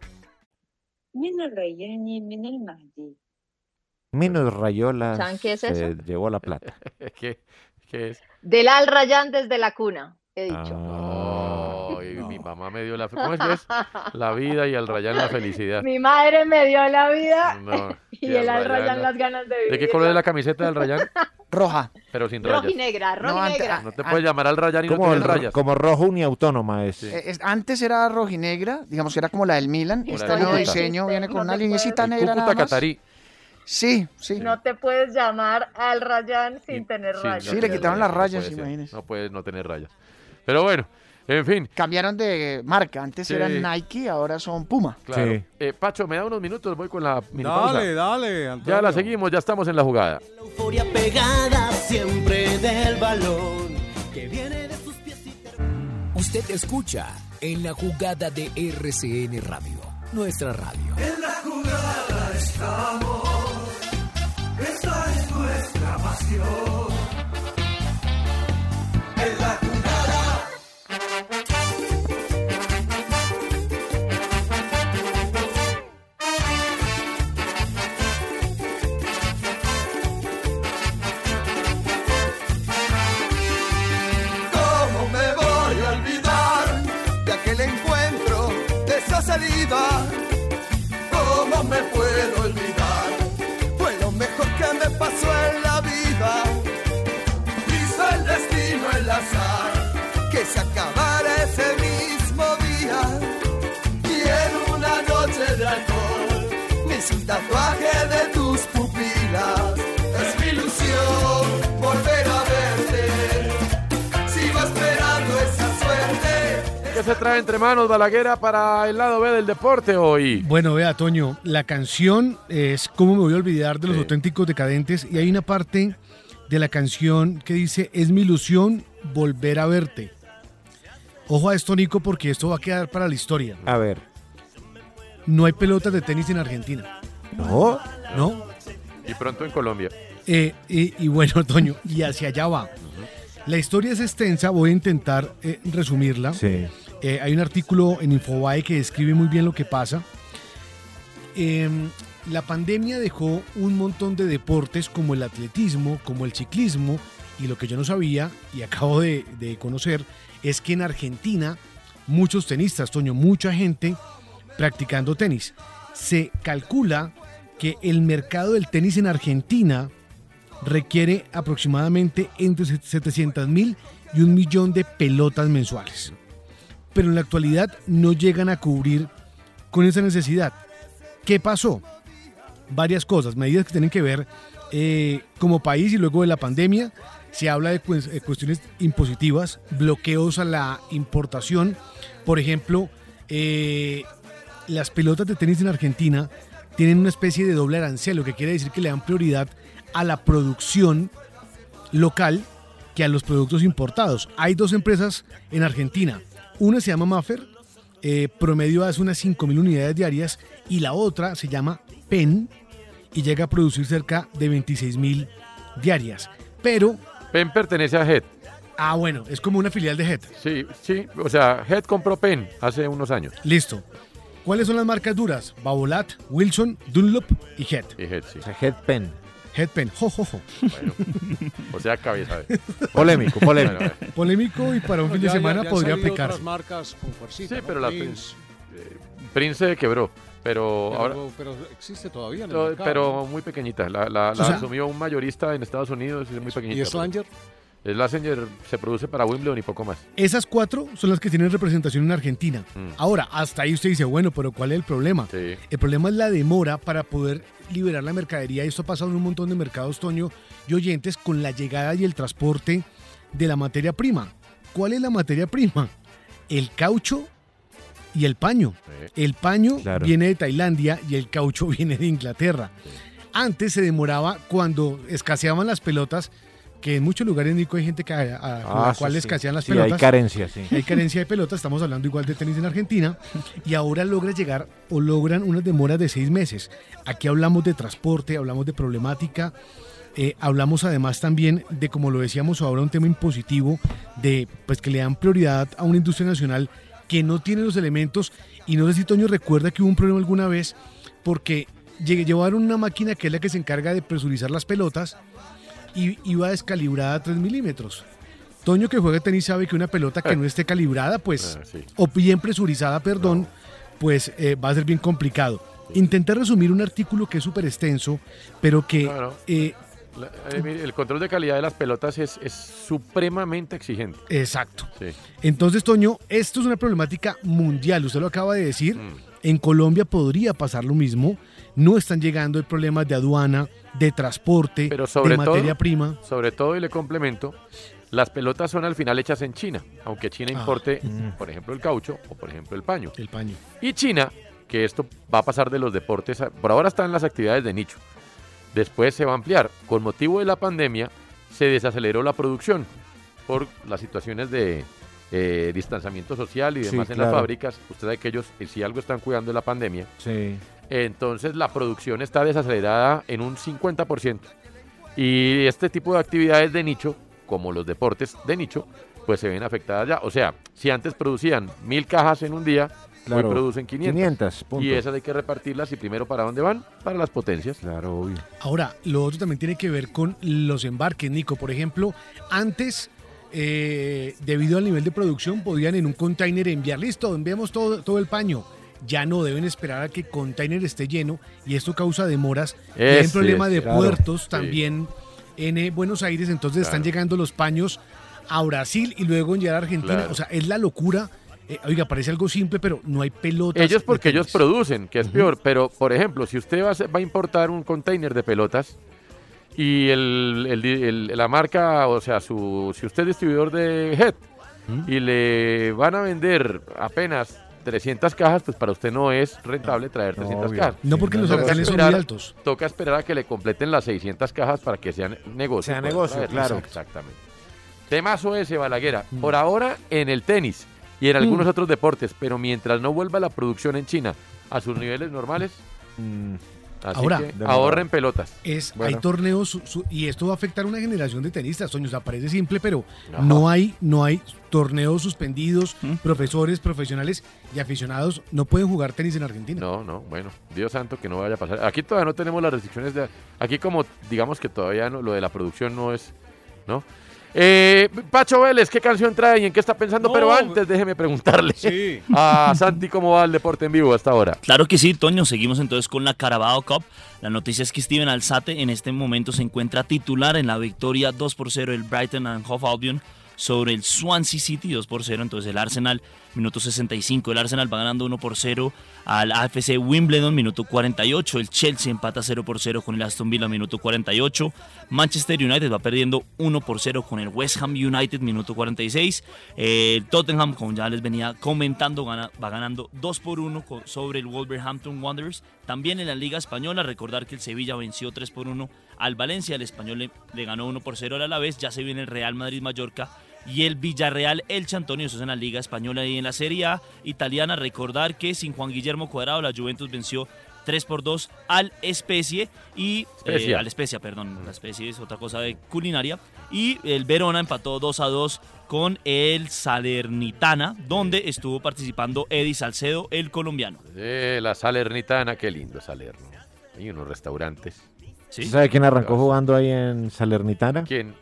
Menos Rayola ¿Saben qué es se eso? llevó la plata. *laughs* ¿Qué, ¿Qué es? Del Al Rayán desde la cuna, he Ah. Mi mamá me dio la... ¿Cómo es que es? La vida y al rayán la felicidad. Mi madre me dio la vida No, y y el al Rayán Rayán las ganas de vivir. ¿De qué color es la camiseta del rayán? *laughs* Roja. Pero sin rayas. Rojinegra, rojinegra. No te puedes llamar al rayán y no Como, el- rayas. como rojo uniautónoma es. Eh, es- antes era rojinegra, digamos que era como la del Milan. Este nuevo Cúcuta. diseño viene con No una linecita negra nada más. catarí. Sí, sí. No te puedes llamar al Rayán sin tener Sí, rayas. Sí, no le quitaron las no rayas, imagínese. No puedes no tener rayas. Pero bueno, en fin. Cambiaron de marca. Antes Sí. eran Nike, ahora son Puma. Claro. Sí. Eh, Pacho, me da unos minutos, voy con la mini Dale, pausa. dale, Antonio. Ya la seguimos, ya estamos en la jugada. Euforia pegada siempre del balón que viene de sus pies y Usted escucha en la jugada de RCN Radio, nuestra radio. En la jugada estamos. Esta es nuestra pasión. Tatuaje de tus pupilas. Es mi ilusión volver a verte. Sigo esperando esa suerte. ¿Qué se trae entre manos Balaguera para el lado B del deporte hoy? Bueno, vea, Toño, la canción es ¿Cómo me voy a olvidar de los auténticos decadentes? Y hay una parte de la canción que dice Es mi ilusión volver a verte. Ojo a esto, Nico, porque esto va a quedar para la historia. A ver. No hay pelotas de tenis en Argentina. No. ¿No? Y pronto en Colombia. Eh, y, y bueno, *laughs* Toño, y hacia allá va. La historia es extensa, voy a intentar eh, resumirla. Sí. Eh, hay un artículo en Infobae que describe muy bien lo que pasa. Em, la pandemia dejó un montón de deportes como el atletismo, como el ciclismo, y lo que yo no sabía y *laughs* acabo de, de conocer es que en Argentina muchos tenistas, Toño, mucha gente practicando tenis. Se calcula que el mercado del tenis en Argentina requiere aproximadamente entre 700 mil y un millón de pelotas mensuales. Pero en la actualidad no llegan a cubrir con esa necesidad. ¿Qué pasó? Varias cosas, medidas que tienen que ver eh, como país y luego de la pandemia. Se habla de eh, cuestiones impositivas, bloqueos a la importación. Por ejemplo, eh, las pelotas de tenis en Argentina tienen una especie de doble arancel, lo que quiere decir que le dan prioridad a la producción local que a los productos importados. Hay dos empresas en Argentina. Una se llama Maffer, eh, promedio hace unas 5.000 unidades diarias, y la otra se llama PEN y llega a producir cerca de 26.000 diarias. Pero... PEN pertenece a Head. Ah, bueno, es como una filial de Head. Sí, sí, o sea, Head compró PEN hace unos años. Listo. ¿Cuáles son las marcas duras? Babolat, Wilson, Dunlop y Head. Y Head, sí. Headpen. Headpen, jo, jo, jo. Bueno, o sea, cabeza. de- *laughs* Polémico, polémico. Bueno. Polémico y para un No, fin de ya- ya- semana ya han podría otras marcas con fuercita, Sí, ¿no? pero la Prince, eh, Prince se quebró, pero, pero, ahora... pero existe todavía en el No, mercado, pero ¿no? muy pequeñita. La, la- O la sea- asumió un mayorista en Estados Unidos y es muy pequeñita. ¿Y Slanger? El Slanger se produce para Wimbledon y poco más. Esas cuatro son las que tienen representación en Argentina. Mm. Ahora, hasta ahí usted dice, bueno, pero ¿cuál es el problema? Sí. El problema es la demora para poder liberar la mercadería. Esto ha pasado en un montón de mercados, Toño y oyentes, con la llegada y el transporte de la materia prima. ¿Cuál es la materia prima? El caucho y el paño. El paño Claro. viene de Tailandia y el caucho *laughs* viene de Inglaterra. Antes se demoraba cuando escaseaban las pelotas, que en muchos lugares, Nico, hay gente que a, a- Ah, cual sí. escasean las Sí, pelotas. hay carencia, sí. Hay carencia de pelotas, estamos hablando igual de tenis en Argentina, *laughs* y ahora logra llegar o logran unas demoras de seis meses. Aquí hablamos de transporte, hablamos de problemática, eh, hablamos además también de, como lo decíamos ahora, un tema impositivo, de pues que le dan prioridad a una industria nacional que no tiene los elementos, y no sé si Toño recuerda que hubo un problema alguna vez, porque llevaron una máquina que es la que se encarga de presurizar las pelotas, y iba descalibrada a 3 milímetros. Toño que juega tenis sabe que una pelota que no *laughs* esté calibrada, pues, Ah, sí. o bien presurizada, perdón, pues eh, va a ser bien complicado. Intenté resumir un artículo que es súper extenso, pero que No, no. eh, La- eh, el control de calidad de las pelotas es, es supremamente exigente. Exacto. Sí. Entonces, Toño, esto es una problemática mundial, usted lo acaba de decir. Mm. En Colombia podría pasar lo mismo. No están llegando el problema de aduana, de transporte, Pero sobre de todo, materia prima. Sobre todo, y le complemento, las pelotas son al final hechas en China, aunque China Ah. importe, Mm. por ejemplo, el caucho o por ejemplo el paño. El paño. Y China, que esto va a pasar de los deportes, a- por ahora están las actividades de nicho. Después se va a ampliar. Con motivo de la pandemia, se desaceleró la producción por las situaciones de eh, distanciamiento social y Sí, demás en claro. las fábricas. Usted sabe que ellos, eh, si algo están cuidando de la pandemia, Sí. Entonces la producción está desacelerada en un 50%. Y este tipo de actividades de nicho, como los deportes de nicho, pues se ven afectadas ya. O sea, si antes producían mil cajas en un día, Claro, hoy producen 500. 500, punto. y esas hay que repartirlas y primero para dónde van? Para las potencias. Claro, obvio. Ahora, lo otro también tiene que ver con los embarques, Nico. Por ejemplo, antes, eh, debido al nivel de producción, podían en un container enviar, listo, enviamos todo, todo el paño. Ya no deben esperar a que el container esté lleno y esto causa demoras. Y hay un Ese problema es, de claro, puertos sí. también en eh, Buenos Aires, entonces están llegando los paños a Brasil y luego en llegar a Argentina. Claro. O sea, es la locura. Eh, oiga, parece algo simple, pero no hay pelotas. Ellos porque ellos producen, que es peor. Pero, por ejemplo, si usted va a, hacer- va a importar un container de pelotas y el, el di- el- la marca, o sea, su, si usted es distribuidor de Head y le van a vender apenas 300 cajas, pues para usted no es rentable traer 300 obvio. cajas. No, porque los Toca son esperar- muy altos. Toca esperar a que le completen las 600 cajas para que sean negocio. Sea negocio, claro. Exactamente. Temazo ese, Balaguera. Por ahora en el tenis y en algunos Mm. otros deportes, pero mientras no vuelva la producción en China a sus niveles normales, así Ahora, que ahorren pelotas. Es, Bueno. Hay torneos su- su- y esto va a afectar a una generación de tenistas, Toño. O sea, parece simple, pero no hay, no hay torneos suspendidos. ¿Mm? Profesores, profesionales y aficionados no pueden jugar tenis en Argentina. No, no, bueno, Dios santo que no vaya a pasar. Aquí todavía no tenemos las restricciones de... Aquí como digamos que todavía no, lo de la producción no es... ¿no? Eh, Pacho Vélez, ¿qué canción trae y en qué está pensando? No, Pero antes déjeme preguntarle a Santi cómo va el deporte en vivo hasta ahora. Claro que sí, Toño. Seguimos entonces con la Carabao Cup. La noticia es que Steven Alzate en este momento se encuentra titular en la victoria 2 por 0 del Brighton and Hove Albion sobre el Swansea City 2 por 0. Entonces el Arsenal, minuto 65, el Arsenal va ganando 1 por 0 al AFC Wimbledon, minuto 48. El Chelsea empata 0 por 0 con el Aston Villa, minuto 48. Manchester United va perdiendo 1 por 0 con el West Ham United, minuto 46. El Tottenham, como ya les venía comentando, va ganando 2 por 1 co- sobre el Wolverhampton Wanderers. También en la Liga Española, recordar que el Sevilla venció 3 por 1 al Valencia, el Español le, ganó 1 por 0 al Alavés, ya se viene el Real Madrid-Mallorca y el Villarreal Elche Antonio, eso es en la Liga Española y en la Serie A italiana. Recordar que sin Juan Guillermo Cuadrado, la Juventus venció 3 por 2 al Especie y eh, al Especia, perdón, la Especie es otra cosa de culinaria y el Verona empató 2 a 2 con el Salernitana, donde estuvo participando Eddie Salcedo, el colombiano. Eh, la Salernitana, qué lindo Salerno. Hay unos restaurantes. ¿Sí? ¿Sabe quién arrancó jugando ahí en Salernitana? ¿Quién?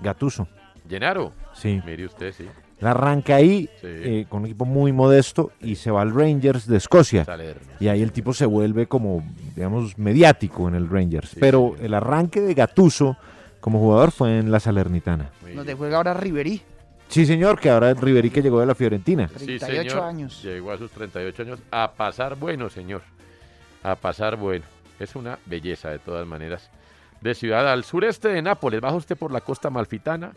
Gatuso. ¿Llenaro? Sí. Mire usted, sí. La arranca ahí Sí. eh, con un equipo muy modesto y se va al Rangers de Escocia. Salerno. Y ahí el tipo se vuelve como, digamos, mediático en el Rangers. Pero el arranque de Gatuso como jugador fue en la Salernitana. Donde juega ahora Riverí. Sí, señor, que ahora es Riverí que llegó de la Fiorentina. Sí, 38 señor. años. Llegó a sus 38 años a pasar bueno, señor. A pasar bueno. Es una belleza de todas maneras. De ciudad al sureste de Nápoles, baja usted por la costa malfitana,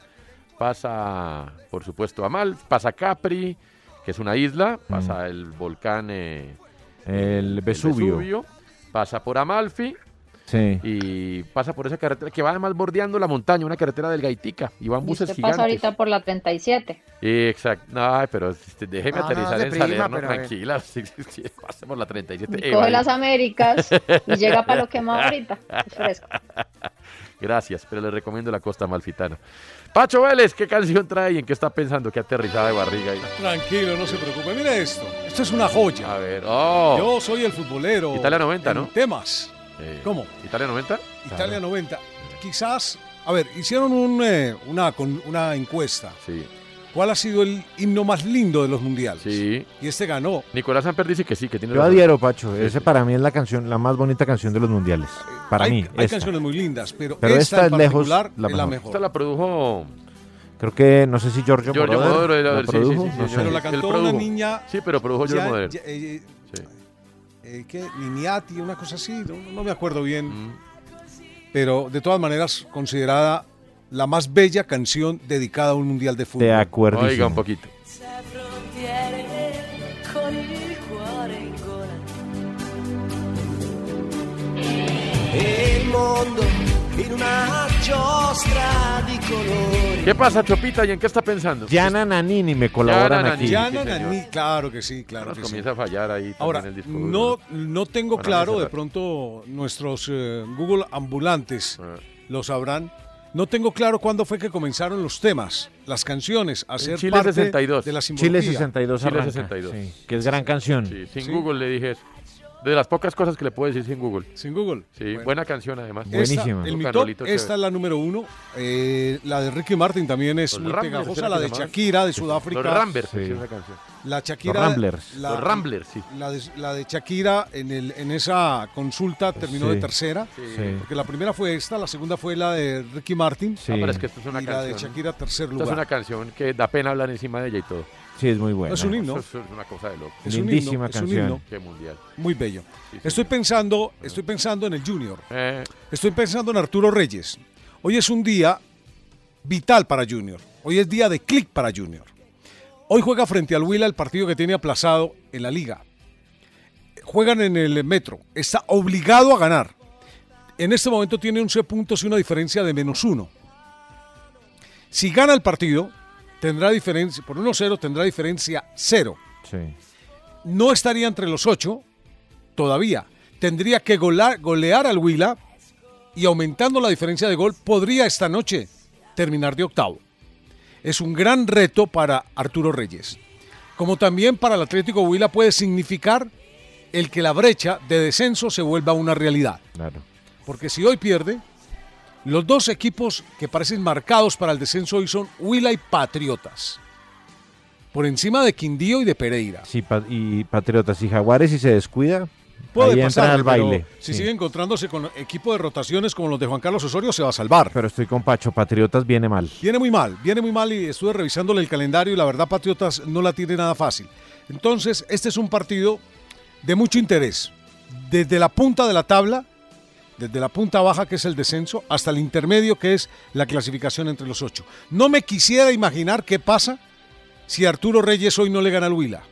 pasa, por supuesto, a Mal, pasa Capri, que es una isla, pasa el volcán eh, El Vesubio. pasa por Amalfi Sí. y pasa por esa carretera que va además bordeando la montaña, una carretera del Gaitica, y van Y buses usted gigantes. pasa ahorita por la 37. Exacto. Ay, pero este, déjeme No, aterrizar en prima, Salerno, pero tranquila. *laughs* Sí, sí, sí, pase por la 37. Y Eh, coge las Américas y llega para lo quemado *laughs* ahorita. Es fresco. Gracias, pero le recomiendo la costa malfitana. Pacho Vélez, ¿qué canción trae y en qué está pensando? ¿Qué aterrizada de barriga ahí? Tranquilo, no se preocupe. Mire esto. Esto es una joya. A ver, oh. Yo soy el futbolero. Italia 90, en ¿no? Temas. Eh, ¿Cómo? ¿Italia 90? Italia 90. Quizás, a ver, hicieron un, eh, una, una encuesta. Sí. ¿Cuál ha sido el himno más lindo de los mundiales? Sí. Y este ganó. Nicolás Samper dice que sí, que tiene Yo adhiero, Pacho. Ese para mí es la canción, la más bonita canción de los mundiales. Para hay, mí, hay esta. canciones muy lindas, pero, Pero esta, esta en es lejos la es la mejor. Esta la produjo Creo que, no sé si Giorgio, Giorgio Moroder Moroder. la sí, sí, produjo, sí, no sí, sé. Pero la cantó produjo. una niña. Sí, pero produjo Giorgio Moroder. ya- eh, Sí. eh, ¿qué? Niniati, una cosa así, no, no me acuerdo bien. Mm. Pero de todas maneras, considerada la más bella canción dedicada a un mundial de fútbol. De acuerdo. Oiga un poquito. ¿Qué pasa, Chopita, y en qué está pensando? Yana Nanini me colaboran Yana aquí. Nanini. Yana Sí, señor. Nani, claro que sí, claro Nos que sí. comienza a fallar ahí también Ahora, el disco no, no tengo claro, de pronto nuestros eh, Google ambulantes Ah. lo sabrán. No tengo claro cuándo fue que comenzaron los temas, las canciones, a ser Chile parte 62. de la simbología. Chile 62 Chile arranca, 62. sí, que es gran canción. Sí, sin Sí. Google le dije eso. De las pocas cosas que le puedo decir sin Google. Sin Google. Sí, Bueno. buena canción además. Esta, Buenísima. el Un mi top, esta es la número uno. Eh, la de Ricky Martin también es Los muy Ramblers, pegajosa. ¿era La de? Shakira de Sudáfrica. Los Rambers, Sí. esa canción. La Shakira. Los Ramblers. La, Los Ramblers, sí. La de, la de Shakira en, el, en esa consulta terminó Sí. de tercera. Sí. Porque la primera fue esta, la segunda fue la de Ricky Martin. Sí. Ah, pero es que esto es una y la de canción. Shakira tercer Esta es lugar. una canción que da pena hablar encima de ella y todo. Sí, es muy buena. Es un himno. Es una cosa de loco. Es un Lindísima himno, es un canción. himno Qué mundial. muy bello. Sí, sí. Estoy pensando, estoy pensando en el Junior. Eh, Estoy pensando en Arturo Reyes. Hoy es un día vital para Junior. Hoy es día de clic para Junior. Hoy juega frente al Huila el partido que tiene aplazado en la liga. Juegan en el metro. Está obligado a ganar. En este momento tiene 11 puntos y una diferencia de menos uno. Si gana el partido, tendrá diferencia, por 1-0 tendrá diferencia cero. Sí. No estaría entre los ocho todavía. Tendría que golar- golear al Huila y aumentando la diferencia de gol podría esta noche terminar de octavo. Es un gran reto para Arturo Reyes. Como también para el Atlético Huila puede significar el que la brecha de descenso se vuelva una realidad. Claro. Porque si hoy pierde, Los dos equipos que parecen marcados para el descenso hoy son Huila y Patriotas. Por encima de Quindío y de Pereira. Sí, y Patriotas y Jaguares, si se descuida, Puede ahí pasar al baile. Si Sí. sigue encontrándose con equipo de rotaciones como los de Juan Carlos Osorio, se va a salvar. Pero estoy con Pacho, Patriotas viene mal. Viene muy mal, viene muy mal y estuve revisándole el calendario y la verdad Patriotas no la tiene nada fácil. Entonces, este es un partido de mucho interés. Desde la punta de la tabla, desde la punta baja que es el descenso, hasta el intermedio que es la clasificación entre los ocho. No me quisiera imaginar qué pasa si Arturo Reyes hoy no le gana al Huila.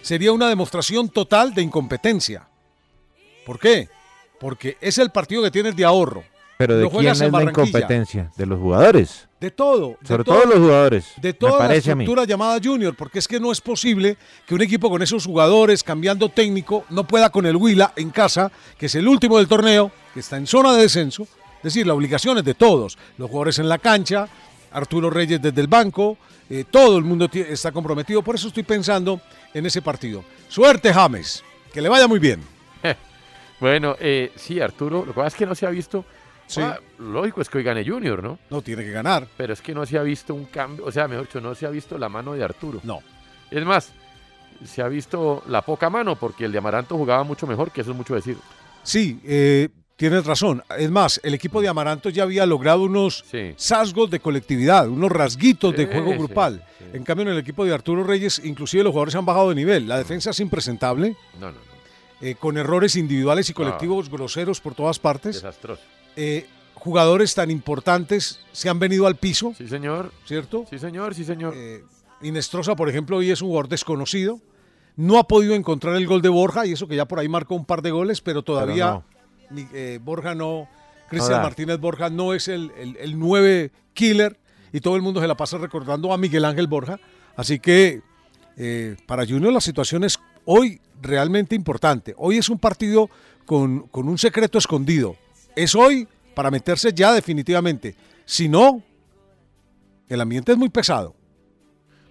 Sería una demostración total de incompetencia. ¿Por qué? Porque es el partido que tienes de ahorro. Pero ¿de quién es la incompetencia? De los jugadores. De todo. de Sobre todo- todo los jugadores. De toda la estructura llamada Junior, porque es que no es posible que un equipo con esos jugadores, cambiando técnico, no pueda con el Huila en casa, que es el último del torneo, que está en zona de descenso. Es decir, la obligación es de todos. Los jugadores en la cancha, Arturo Reyes desde el banco, eh, todo el mundo está comprometido. Por eso estoy pensando en ese partido. Suerte, James. Que le vaya muy bien. *laughs* Bueno, eh, sí, Arturo, lo que pasa es que no se ha visto. Sí. Ah, lógico es que hoy gane Junior, ¿no? No tiene que ganar. Pero es que no se ha visto un cambio, o sea, mejor dicho, no se ha visto la mano de Arturo. No. Es más, se ha visto la poca mano porque el de Amaranto jugaba mucho mejor, que eso es mucho decir. Sí, eh, tienes razón. Es más, el equipo de Amaranto ya había logrado unos sesgos de colectividad, unos rasguitos de Sí, juego sí, grupal. En cambio, en el equipo de Arturo Reyes, inclusive los jugadores han bajado de nivel. La defensa es impresentable, No, no, no. eh, con errores individuales y colectivos groseros por todas partes. Desastroso. Eh, jugadores tan importantes se han venido al piso. Sí, señor. ¿Cierto? Sí, señor, sí, señor. Inestrosa, por ejemplo, hoy es un jugador desconocido. No ha podido encontrar el gol de Borja, y eso que ya por ahí marcó un par de goles, pero todavía no. eh, Borja no. Cristian. Martínez Borja no es el, el, el 9 killer, y todo el mundo se la pasa recordando a Miguel Ángel Borja. Así que eh, para Junior la situación es hoy realmente importante. Hoy es un partido con, con un secreto escondido. Es hoy para meterse ya definitivamente. Si no, el ambiente es muy pesado.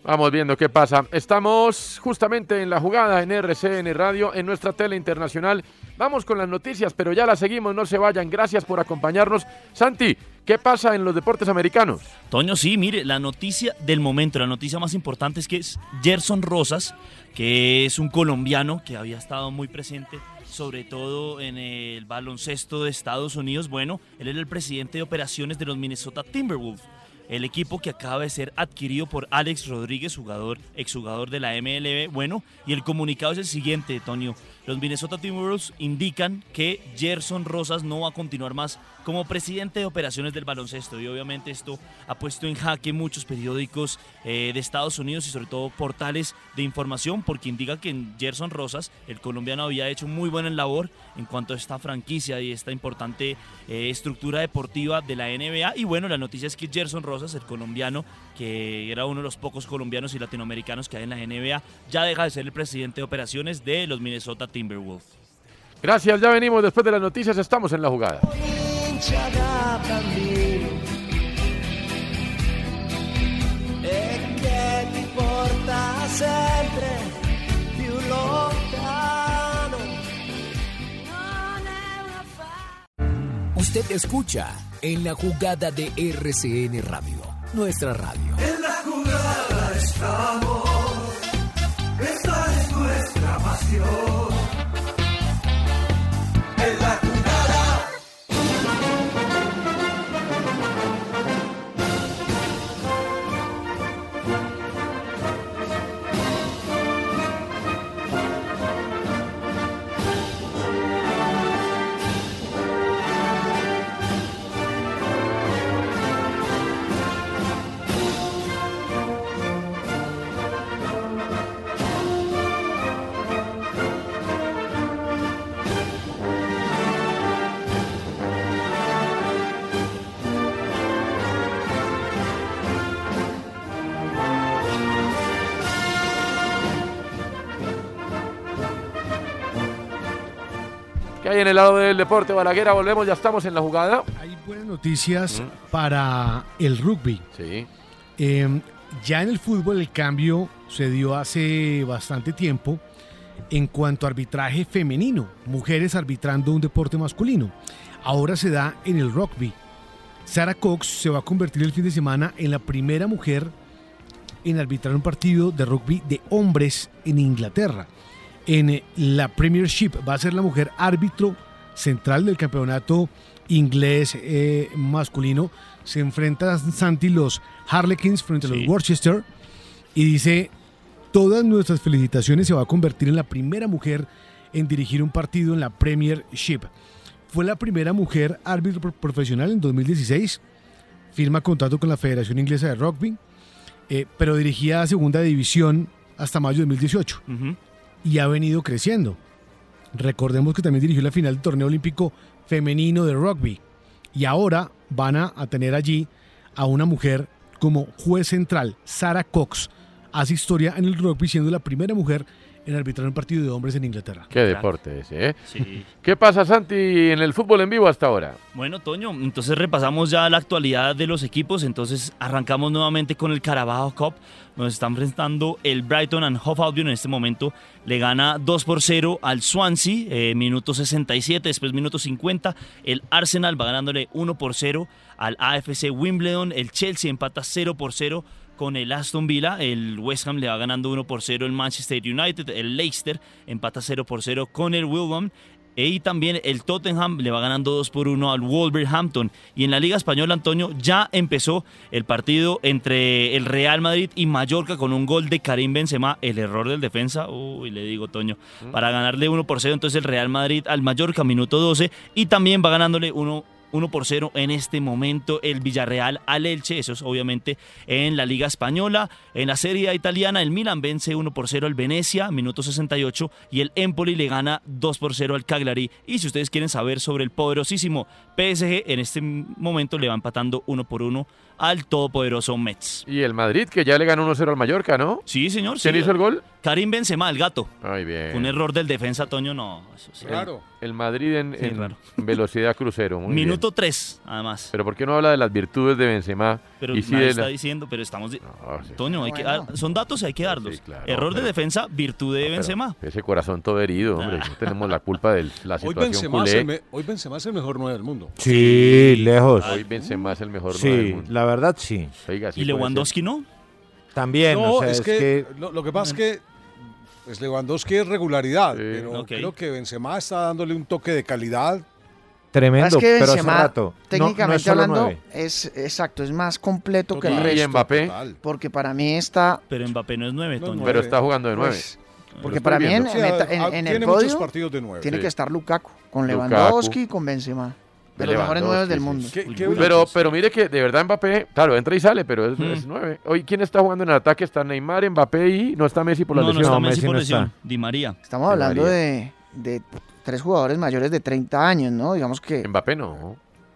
Vamos viendo qué pasa. Estamos justamente en la jugada en RCN Radio, en nuestra tele internacional. Vamos con las noticias, pero ya las seguimos, no se vayan. Gracias por acompañarnos. Santi, ¿qué pasa en los deportes americanos? Toño, sí, mire, la noticia del momento, la noticia más importante es que es Gerson Rosas, que es un colombiano que había estado muy presente, sobre todo en el baloncesto de Estados Unidos. Bueno, él era el presidente de operaciones de los Minnesota Timberwolves, el equipo que acaba de ser adquirido por Alex Rodríguez, jugador, exjugador de la MLB. Bueno, y el comunicado es el siguiente, Toño. Los Minnesota Timberwolves indican que Gerson Rosas no va a continuar más como presidente de operaciones del baloncesto y obviamente esto ha puesto en jaque muchos periódicos eh, de Estados Unidos y sobre todo portales de información porque indica que Gerson Rosas, el colombiano, había hecho muy buena labor en cuanto a esta franquicia y esta importante eh, estructura deportiva de la NBA y bueno, la noticia es que Gerson Rosas, el colombiano, que era uno de los pocos colombianos y latinoamericanos que hay en la NBA, ya deja de ser el presidente de operaciones de los Minnesota Timberwolves. Gracias, ya venimos después de las noticias, estamos en la jugada. Usted escucha en la jugada de RCN Radio, nuestra radio. En la jugada estamos, esta es nuestra pasión. ¿Qué hay en el lado del deporte, Balaguera? Volvemos, ya estamos en la jugada. Hay buenas noticias para el rugby. Sí. Eh, ya en el fútbol el cambio se dio hace bastante tiempo en cuanto a arbitraje femenino, mujeres arbitrando un deporte masculino. Ahora se da en el rugby. Sarah Cox se va a convertir el fin de semana en la primera mujer en arbitrar un partido de rugby de hombres en Inglaterra. En eh, la Premiership va a ser la mujer árbitro central del campeonato inglés eh, masculino. Se enfrentan Santi los Harlequins frente a los Worcester y dice, todas nuestras felicitaciones se va a convertir en la primera mujer en dirigir un partido en la Premiership. Fue la primera mujer árbitro pro- profesional en 2016. Firma contrato con la Federación Inglesa de Rugby, eh, pero dirigía a segunda división hasta mayo de 2018 y ha venido creciendo. Recordemos que también dirigió la final del torneo olímpico femenino de rugby y ahora van a, tener allí a una mujer como juez central, Sarah Cox. Hace historia en el rugby siendo la primera mujer en arbitrar un partido de hombres en Inglaterra. Qué deporte ese, ¿eh? Sí. *laughs* ¿Qué pasa, Santi, en el fútbol en vivo hasta ahora? Bueno, Toño, entonces repasamos ya la actualidad de los equipos. Entonces arrancamos nuevamente con el Carabao Cup. Nos está enfrentando el Brighton and Hove Albion en este momento. Le gana 2 por 0 al Swansea, eh, minuto 67, después minuto 50. El Arsenal va ganándole 1 por 0 al AFC Wimbledon. El Chelsea empata 0 por 0 con el Aston Villa. El West Ham le va ganando 1 por 0 el Manchester United. El Leicester empata 0 por 0 con el Wilbam. Y también el Tottenham le va ganando 2 por 1 al Wolverhampton. Y en la Liga Española, Antonio, ya empezó el partido entre el Real Madrid y Mallorca con un gol de Karim Benzema. El error del defensa, uy, le digo, Toño, para ganarle 1 por 0. Entonces el Real Madrid al Mallorca, minuto 12. Y también va ganándole 1 1 por 0 en este momento el Villarreal al Elche, eso es obviamente en la Liga Española, en la Serie A italiana el Milan vence 1 por 0 al Venecia, minuto 68 y el Empoli le gana 2 por 0 al Cagliari y si ustedes quieren saber sobre el poderosísimo PSG en este momento le va empatando 1 por 1 al todopoderoso Mets. Y el Madrid, que ya le ganó 1-0 al Mallorca, ¿no? Sí, señor. ¿Quién sí. hizo el gol? Karim Benzema, el gato. Ay, bien. Un error del defensa, Toño, no. eso sí. El, el Madrid en, Sí, en raro. *laughs* velocidad crucero. Muy. Minuto 3, además. Pero ¿por qué no habla de las virtudes de Benzema? Pero y sí nadie de está diciendo, pero estamos... sí. Toño, hay que, Bueno. ah, son datos y hay que darlos. Error de defensa, virtud de Benzema. Ese corazón todo herido, hombre. No tenemos la culpa de la Hoy situación Benzema, es culé. me- hoy Benzema es el mejor 9 del mundo. Sí, lejos. Hoy Benzema es el mejor nueve del Sí, mundo. la verdad sí. Oiga, sí ¿Y Lewandowski no? También, no, o sea, es, es que, que Lo, lo que pasa es que pues Lewandowski es regularidad, pero creo que Benzema está dándole un toque de calidad. tremendo, Es que pero hace Benzema, rato. No- no es técnicamente hablando, es exacto, es más completo que el Total. ¿Y resto. Mbappé? Porque para mí está. Pero Mbappé no es 9, Toño. Pero está jugando de nueve. Pues, Lo porque para mí en, viendo. en eta- en- en el tiene podio partidos de nueve. tiene Sí. que estar Lukaku, con Lukaku. Lewandowski y con Benzema. De los mejores nueve del mundo. Pero, pero mire que de verdad Mbappé, claro, entra y sale, pero es, Mm. es nueve. Hoy, ¿quién está jugando en el ataque? Está Neymar, Mbappé y no está Messi por la No, no lesión. está Messi por lesión. Di María. Estamos Di hablando María. de, de tres jugadores mayores de 30 años, ¿no? Digamos que. Mbappé no.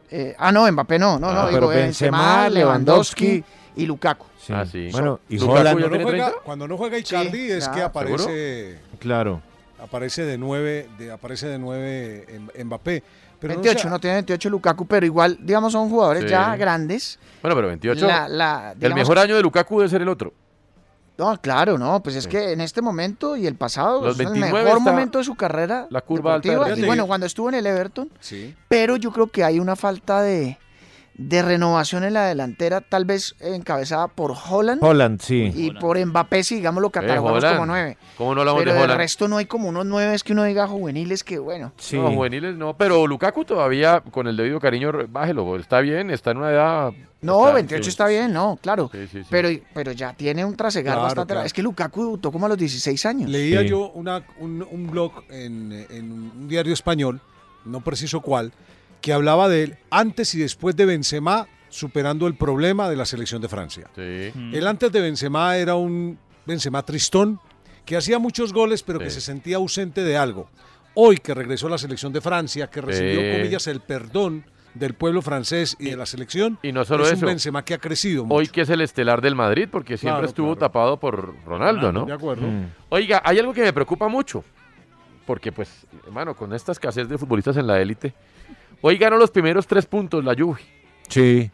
eh, ah, no, Mbappé no. No, Ah, no, pero digo Benzema, Benzema, Lewandowski Lewandowski y Lukaku. Sí. Ah, sí. Bueno, y ¿Lukaku Holland. ya Cuando no, juega, 30? cuando no juega Icardi Sí, es que aparece Claro. aparece de 9 de, aparece de 9 en, Mbappé. Pero 28, no, tiene 28 Lukaku, pero igual, digamos, son jugadores Sí. ya grandes. Bueno, pero 28. La- la- el mejor año de Lukaku debe ser el otro. No, claro, no, pues es que en este momento y el pasado Los es el 29 mejor momento de su carrera. la curva alta de deportiva, y rendimiento. bueno, cuando estuvo en el Everton, Sí. pero yo creo que hay una falta de, de renovación en la delantera, tal vez encabezada por Holland Holland, sí. y por Mbappé, si digamos lo Eh, catalogamos como nueve. ¿Cómo no hablamos Pero de del Holland? resto no hay como unos nueve que uno diga juveniles que bueno. Sí. No, juveniles no, pero Lukaku todavía, con el debido cariño, bájelo, está bien, está en una edad... No, está- 28 sí. está bien, no, claro. Sí, sí, sí. Pero, pero ya tiene un trasegar Claro, bastante. claro. Es que Lukaku debutó como a los 16 años. Leía Sí. yo una, un, un blog en, en un diario español, no preciso cuál, que hablaba de él antes y después de Benzema superando el problema de la selección de Francia. Sí. Mm. El antes de Benzema era un Benzema tristón que hacía muchos goles pero que se sentía ausente de algo. Hoy que regresó a la selección de Francia, que recibió Sí. comillas el perdón del pueblo francés y de la selección, Y no solo es eso. un Benzema que ha crecido mucho. Hoy que es el estelar del Madrid, porque siempre Claro, estuvo claro. tapado por Ronaldo, ¿no? De acuerdo. Mm. Oiga, hay algo que me preocupa mucho, porque pues, hermano, con esta escasez de futbolistas en la élite, hoy ganó los primeros tres puntos la Juve. Sí.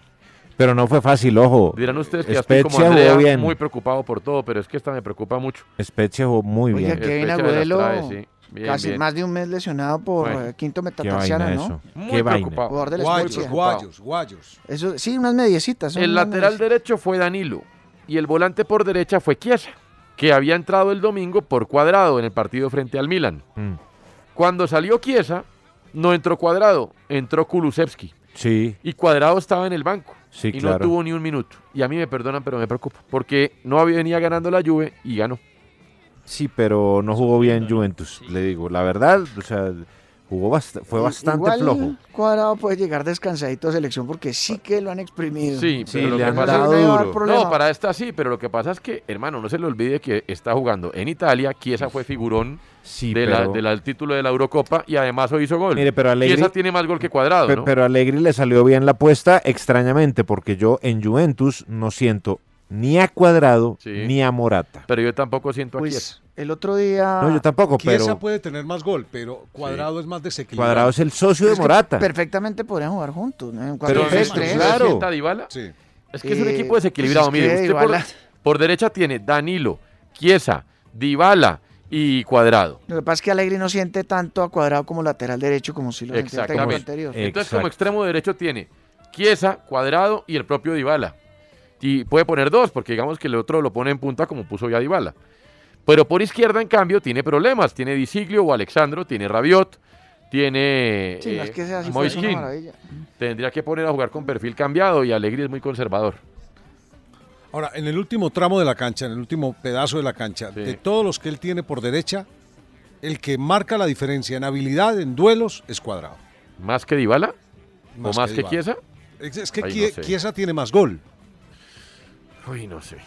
Pero no fue fácil, ojo. Dirán ustedes que ya estoy como Spezia Andrea, jugó bien. muy preocupado por todo, pero es que esta me preocupa mucho. Spezia jugó muy Oiga, bien. Kevin Spezia Agudelo trae, sí. Bien, Casi bien. más de un mes lesionado por Bueno. quinto vaina metatarsiana, ¿no? eso. Muy Qué preocupado. Jugador del Guayos, Spezia. guayos, guayos. Eso, sí, unas mediecitas. El unas lateral mediecitas. derecho fue Danilo y el volante por derecha fue Chiesa, que había entrado el domingo por cuadrado en el partido frente al Milan. Mm. Cuando salió Chiesa, no entró cuadrado, entró Kulusevski. Sí, Y Cuadrado estaba en el banco. Sí, y claro. no tuvo ni un minuto. Y a mí me perdonan, pero me preocupa. Porque no había- venía ganando la Juve y ganó. sí, pero no jugó bien Juventus, le digo. La verdad, o sea, jugó bast- fue bastante igual flojo. Cuadrado puede llegar descansadito a selección porque sí que lo han exprimido. Sí, Sí, pero le que han pasa dado es duro. No, para esta sí, pero lo que pasa es que, hermano, no se le olvide que está jugando en Italia. Chiesa fue figurón Sí, de la- pero- de la- del título de la Eurocopa y además hoy hizo gol. Mire, pero Allegri- Chiesa tiene más gol que Cuadrado, Pe- ¿no? Pero a Allegri le salió bien la apuesta extrañamente, porque yo en Juventus no siento ni a Cuadrado Sí. ni a Morata. Pero yo tampoco siento a Pues Chiesa. el otro día. No, yo tampoco, Chiesa pero puede tener más gol, pero Cuadrado es más desequilibrado. Cuadrado es el socio de Es Morata. Perfectamente podrían jugar juntos. ¿no? En Pero 4-3-3. perfecto, claro. ¿Sienta a? Sí. Es que es un Eh, equipo desequilibrado. pues es Mire, usted por derecha tiene Danilo, Chiesa, Dybala y Cuadrado. Lo que pasa es que Alegri no siente tanto a Cuadrado como lateral derecho como si lo Exactamente. anterior. Entonces, como extremo derecho tiene Chiesa, Cuadrado y el propio Dybala. Y puede poner dos, porque digamos que el otro lo pone en punta como puso ya Dybala. Pero por izquierda, en cambio, tiene problemas. Tiene Disiglio o Alexandro, tiene Rabiot, tiene Sí, no es eh, que sea así, maravilla. Tendría que poner a jugar con perfil cambiado y Alegri es muy conservador. Ahora, en el último tramo de la cancha, en el último pedazo de la cancha, de todos los que él tiene por derecha, el que marca la diferencia en habilidad, en duelos, es Cuadrado. ¿Más que Dybala? ¿O más que. Chiesa? Es, es que Ay, no sé. Tiene más gol. Uy, no sé.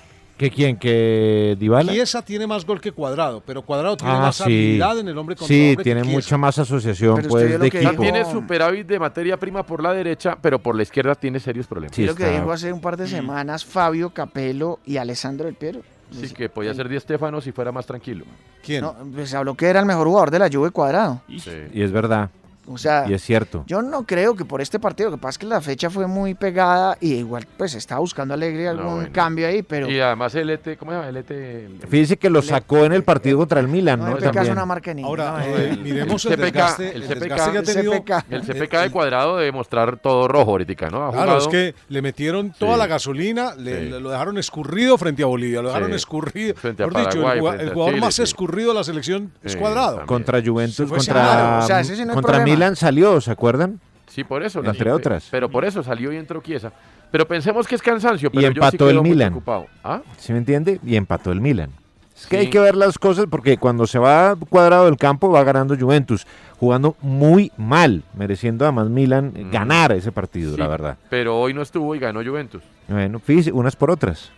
¿Que quién? ¿Que Dybala? Chiesa tiene más gol que Cuadrado, pero Cuadrado tiene Ah, más sí. habilidad en el hombre contra Sí, hombre tiene mucha más asociación Pero pues, de equipo. dijo- Tiene superávit de materia prima por la derecha, pero por la izquierda tiene serios problemas. Sí, lo que dijo hace un par de semanas Fabio Capello y Alessandro Del Piero. Sí, que podía ser Di Stefano si fuera más tranquilo. ¿Quién? No, pues habló que era el mejor jugador de la Juve Cuadrado. Y es verdad. O sea, Y es cierto. yo no creo que por este partido, lo que pasa es que la fecha fue muy pegada y igual pues estaba buscando Alegre algún bueno. cambio ahí, pero Y además el ET, ¿cómo se llama? El ET. el- Fíjese que lo sacó en el partido contra el Milan, no, el PK es También. una marca de niño. Ahora, no, eh, miremos el, CPK, desgaste, el el CPK, desgaste que ha el tenido. CPK. El CPK de cuadrado de mostrar todo rojo ahorita, ¿no? Ha Claro, jugado- es que le metieron toda Sí. la gasolina, le, Sí. lo dejaron escurrido frente a Bolivia, lo dejaron Sí. escurrido. Frente a Mejor dicho, el, Paraguay, jugua- frente el a jugador Chile, más sí. escurrido de la selección es cuadrado. también. Contra Juventus, contra, Claro, o sea, ese sí no hay contra problema. Milan salió, ¿se acuerdan? Sí, por eso. Entre la- otras. Pero por eso salió y entró Chiesa. Pero pensemos que es cansancio, Y pero yo sí empató el Milan. ¿Ah? ¿Sí me entiende? Y empató el Milan. Es que Sí. hay que ver las cosas porque cuando se va cuadrado del campo va ganando Juventus, jugando muy mal, mereciendo además Milan eh, ganar ese partido, Sí, la verdad. Pero hoy no estuvo y ganó Juventus. Bueno, fíjese, unas por otras.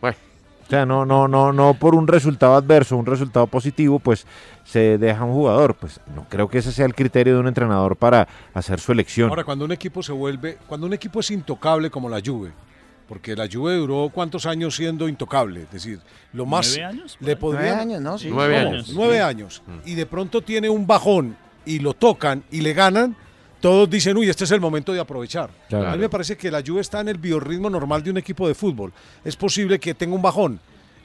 Bueno. O sea, no, no, no, no por un resultado adverso, un resultado positivo, pues se deja un jugador. Pues no creo que ese sea el criterio de un entrenador para hacer su elección. Ahora, cuando un equipo se vuelve, cuando un equipo es intocable como la Juve, porque la Juve duró cuántos años siendo intocable, es decir, lo más ¿Nueve años? le podrían Nueve años, ¿no? Sí. Nueve ¿Cómo? años. Nueve años. Y de pronto tiene un bajón y lo tocan y le ganan, todos dicen, uy, este es el momento de aprovechar. Claro. A mí me parece que la Juve está en el biorritmo normal de un equipo de fútbol. Es posible que tenga un bajón.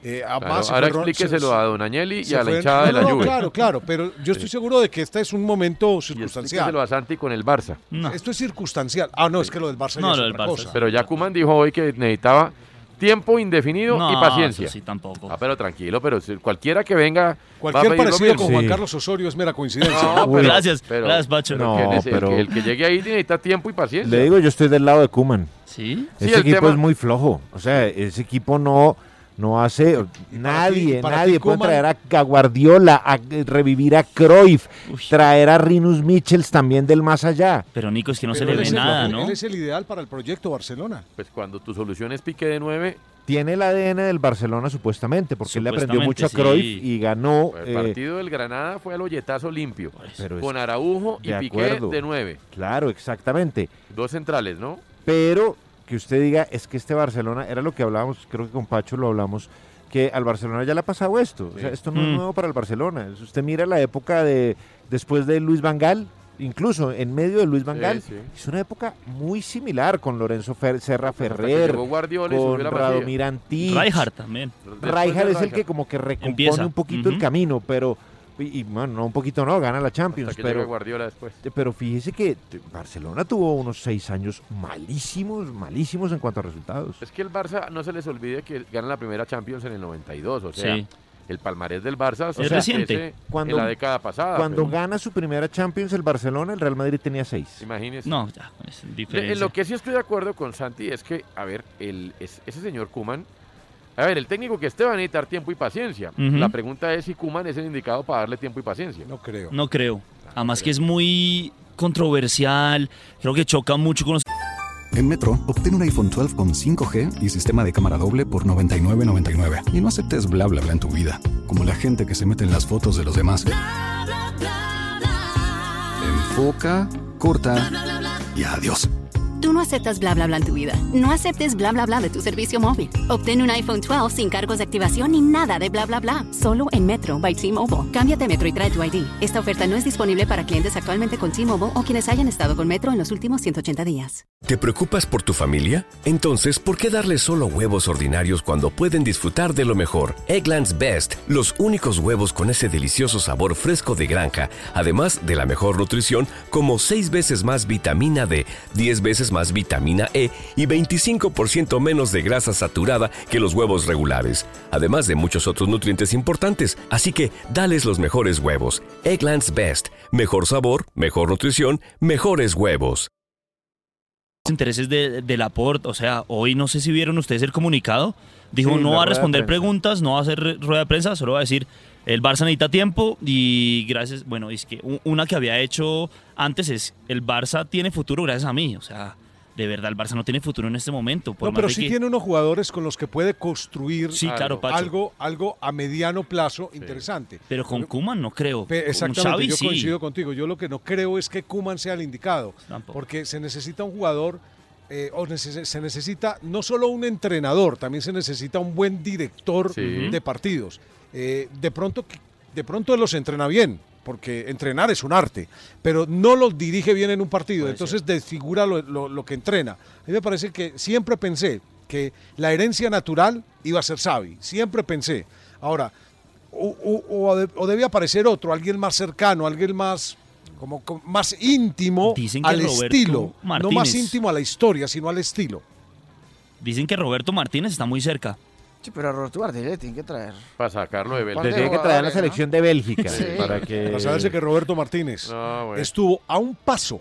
Eh, Claro, ahora fue Ron- explíqueselo se- a Don Agnelli y a la hinchada No, de la no, Juve. Claro, claro, pero yo estoy seguro de que este es un momento Y circunstancial. explíqueselo a Santi con el Barça. No. Esto es circunstancial. Ah, no, es que lo del Barça ya No, es lo del otra Barça cosa. Pero ya Kuman dijo hoy que necesitaba tiempo indefinido No, y paciencia. eso sí, tampoco. Ah, pero tranquilo, pero si cualquiera que venga. va a Cualquier parecido mismo. con Juan Sí. Carlos Osorio es mera coincidencia. No, pero- Gracias, pero- gracias, Pacho. No, pero- que el que llegue ahí necesita tiempo y paciencia. Le digo, yo estoy del lado de Kuman. ¿Sí? Sí, ese equipo tema- es muy flojo. O sea, ese equipo no, no hace. nadie, ti- nadie ti, puede traer a, Guardiola, a revivir a Cruyff, traer a Rinus Michels también del más allá. Pero Nico, es que no Pero se él le ve el- nada, él ¿no? es el ideal para el proyecto Barcelona. Pues cuando tu solución es pique de nueve, Tiene el ADN del Barcelona supuestamente, porque él le aprendió mucho a Cruyff sí. y ganó. el eh, partido del Granada fue al hoyetazo limpio. pero Con Araujo y de Piqué acuerdo. de nueve. Claro, exactamente. Dos centrales, ¿no? Pero que usted diga, es que este Barcelona, era lo que hablábamos, creo que con Pacho lo hablamos, que al Barcelona ya le ha pasado esto. O sea, esto no es Mm. nuevo para el Barcelona. Si Usted mira la época de después de Luis Vangal, incluso en medio de Luis Vangal, sí. es una época muy similar con Lorenzo Fer- Serra Ferrer, Guardiola con. Radomir Antich. Rijkaard también. Rijkaard es el que como que recompone Empieza. un poquito el camino, pero Y, y, bueno, no un poquito no, gana la Champions. Hasta que pero, Guardiola después. Pero fíjese que Barcelona tuvo unos seis años malísimos, malísimos en cuanto a resultados. Es que el Barça, no se les olvide que gana la primera Champions en el 92, o sea, Sí. el palmarés del Barça O sea, establece Cuando, en la década pasada. Cuando pero- gana su primera Champions el Barcelona, el Real Madrid tenía seis. Imagínese. No, ya, es diferencia. En lo que sí estoy de acuerdo con Santi es que, a ver, el, es- ese señor Kuman, a ver, el técnico que esté va a necesitar tiempo y paciencia. La pregunta es si Kuman es el indicado para darle tiempo y paciencia. No creo. No creo. Además que es muy controversial, creo que choca mucho con los... En Metro, obtén un iPhone 12 con 5G y sistema de cámara doble por $99.99. Y no aceptes bla bla bla en tu vida, como la gente que se mete en las fotos de los demás. Enfoca, corta y adiós. Tú no aceptas bla bla bla en tu vida. No aceptes bla bla bla de tu servicio móvil. Obtén un iPhone 12 sin cargos de activación ni nada de bla bla bla. Solo en Metro by T-Mobile. Cámbiate Metro y trae tu ID. Esta oferta no es disponible para clientes actualmente con T-Mobile o quienes hayan estado con Metro en los últimos 180 días. ¿Te preocupas por tu familia? Entonces, ¿por qué darles solo huevos ordinarios cuando pueden disfrutar de lo mejor? Eggland's Best, los únicos huevos con ese delicioso sabor fresco de granja, además de la mejor nutrición, como 6 veces más vitamina D, 10 veces más vitamina E y 25% menos de grasa saturada que los huevos regulares, además de muchos otros nutrientes importantes. Así que, dales los mejores huevos. Eggland's Best, mejor sabor, mejor nutrición, mejores huevos. intereses de, del aporte. O sea, hoy no sé si vieron ustedes el comunicado. Dijo, Sí, no va a responder preguntas, no va a hacer rueda de prensa, solo va a decir, el Barça necesita tiempo y gracias, bueno, es que una que había hecho antes es, el Barça tiene futuro gracias a mí. O sea, de verdad, el Barça no tiene futuro en este momento. por No, más pero de sí que- tiene unos jugadores con los que puede construir Sí, claro, Pacho. algo, algo a mediano plazo interesante. Pero con Kuman no creo. Pe- Con Exactamente, Xavi yo sí. coincido contigo. Yo lo que no creo es que Kuman sea el indicado, Tampoco. porque se necesita un jugador, eh, o neces- se necesita no solo un entrenador, también se necesita un buen director Sí. de partidos. Eh, de pronto, de pronto él los entrena bien, porque entrenar es un arte, pero no los dirige bien en un partido, entonces desfigura lo, lo- lo que entrena. A mí me parece que siempre pensé que la herencia natural iba a ser Xavi, siempre pensé. Ahora, o, o- o de- o debía aparecer otro, alguien más cercano, alguien más como, como más íntimo Dicen que al Roberto estilo, no más íntimo a la historia, sino al estilo. Dicen que Roberto Martínez está muy cerca. Sí, pero a Roberto Martínez le tienen que traer. Para sacarlo de Bélgica. de Tiene que traer a la selección de Bélgica Sí. para que... Para saberse que Roberto Martínez No, bueno. estuvo a un paso,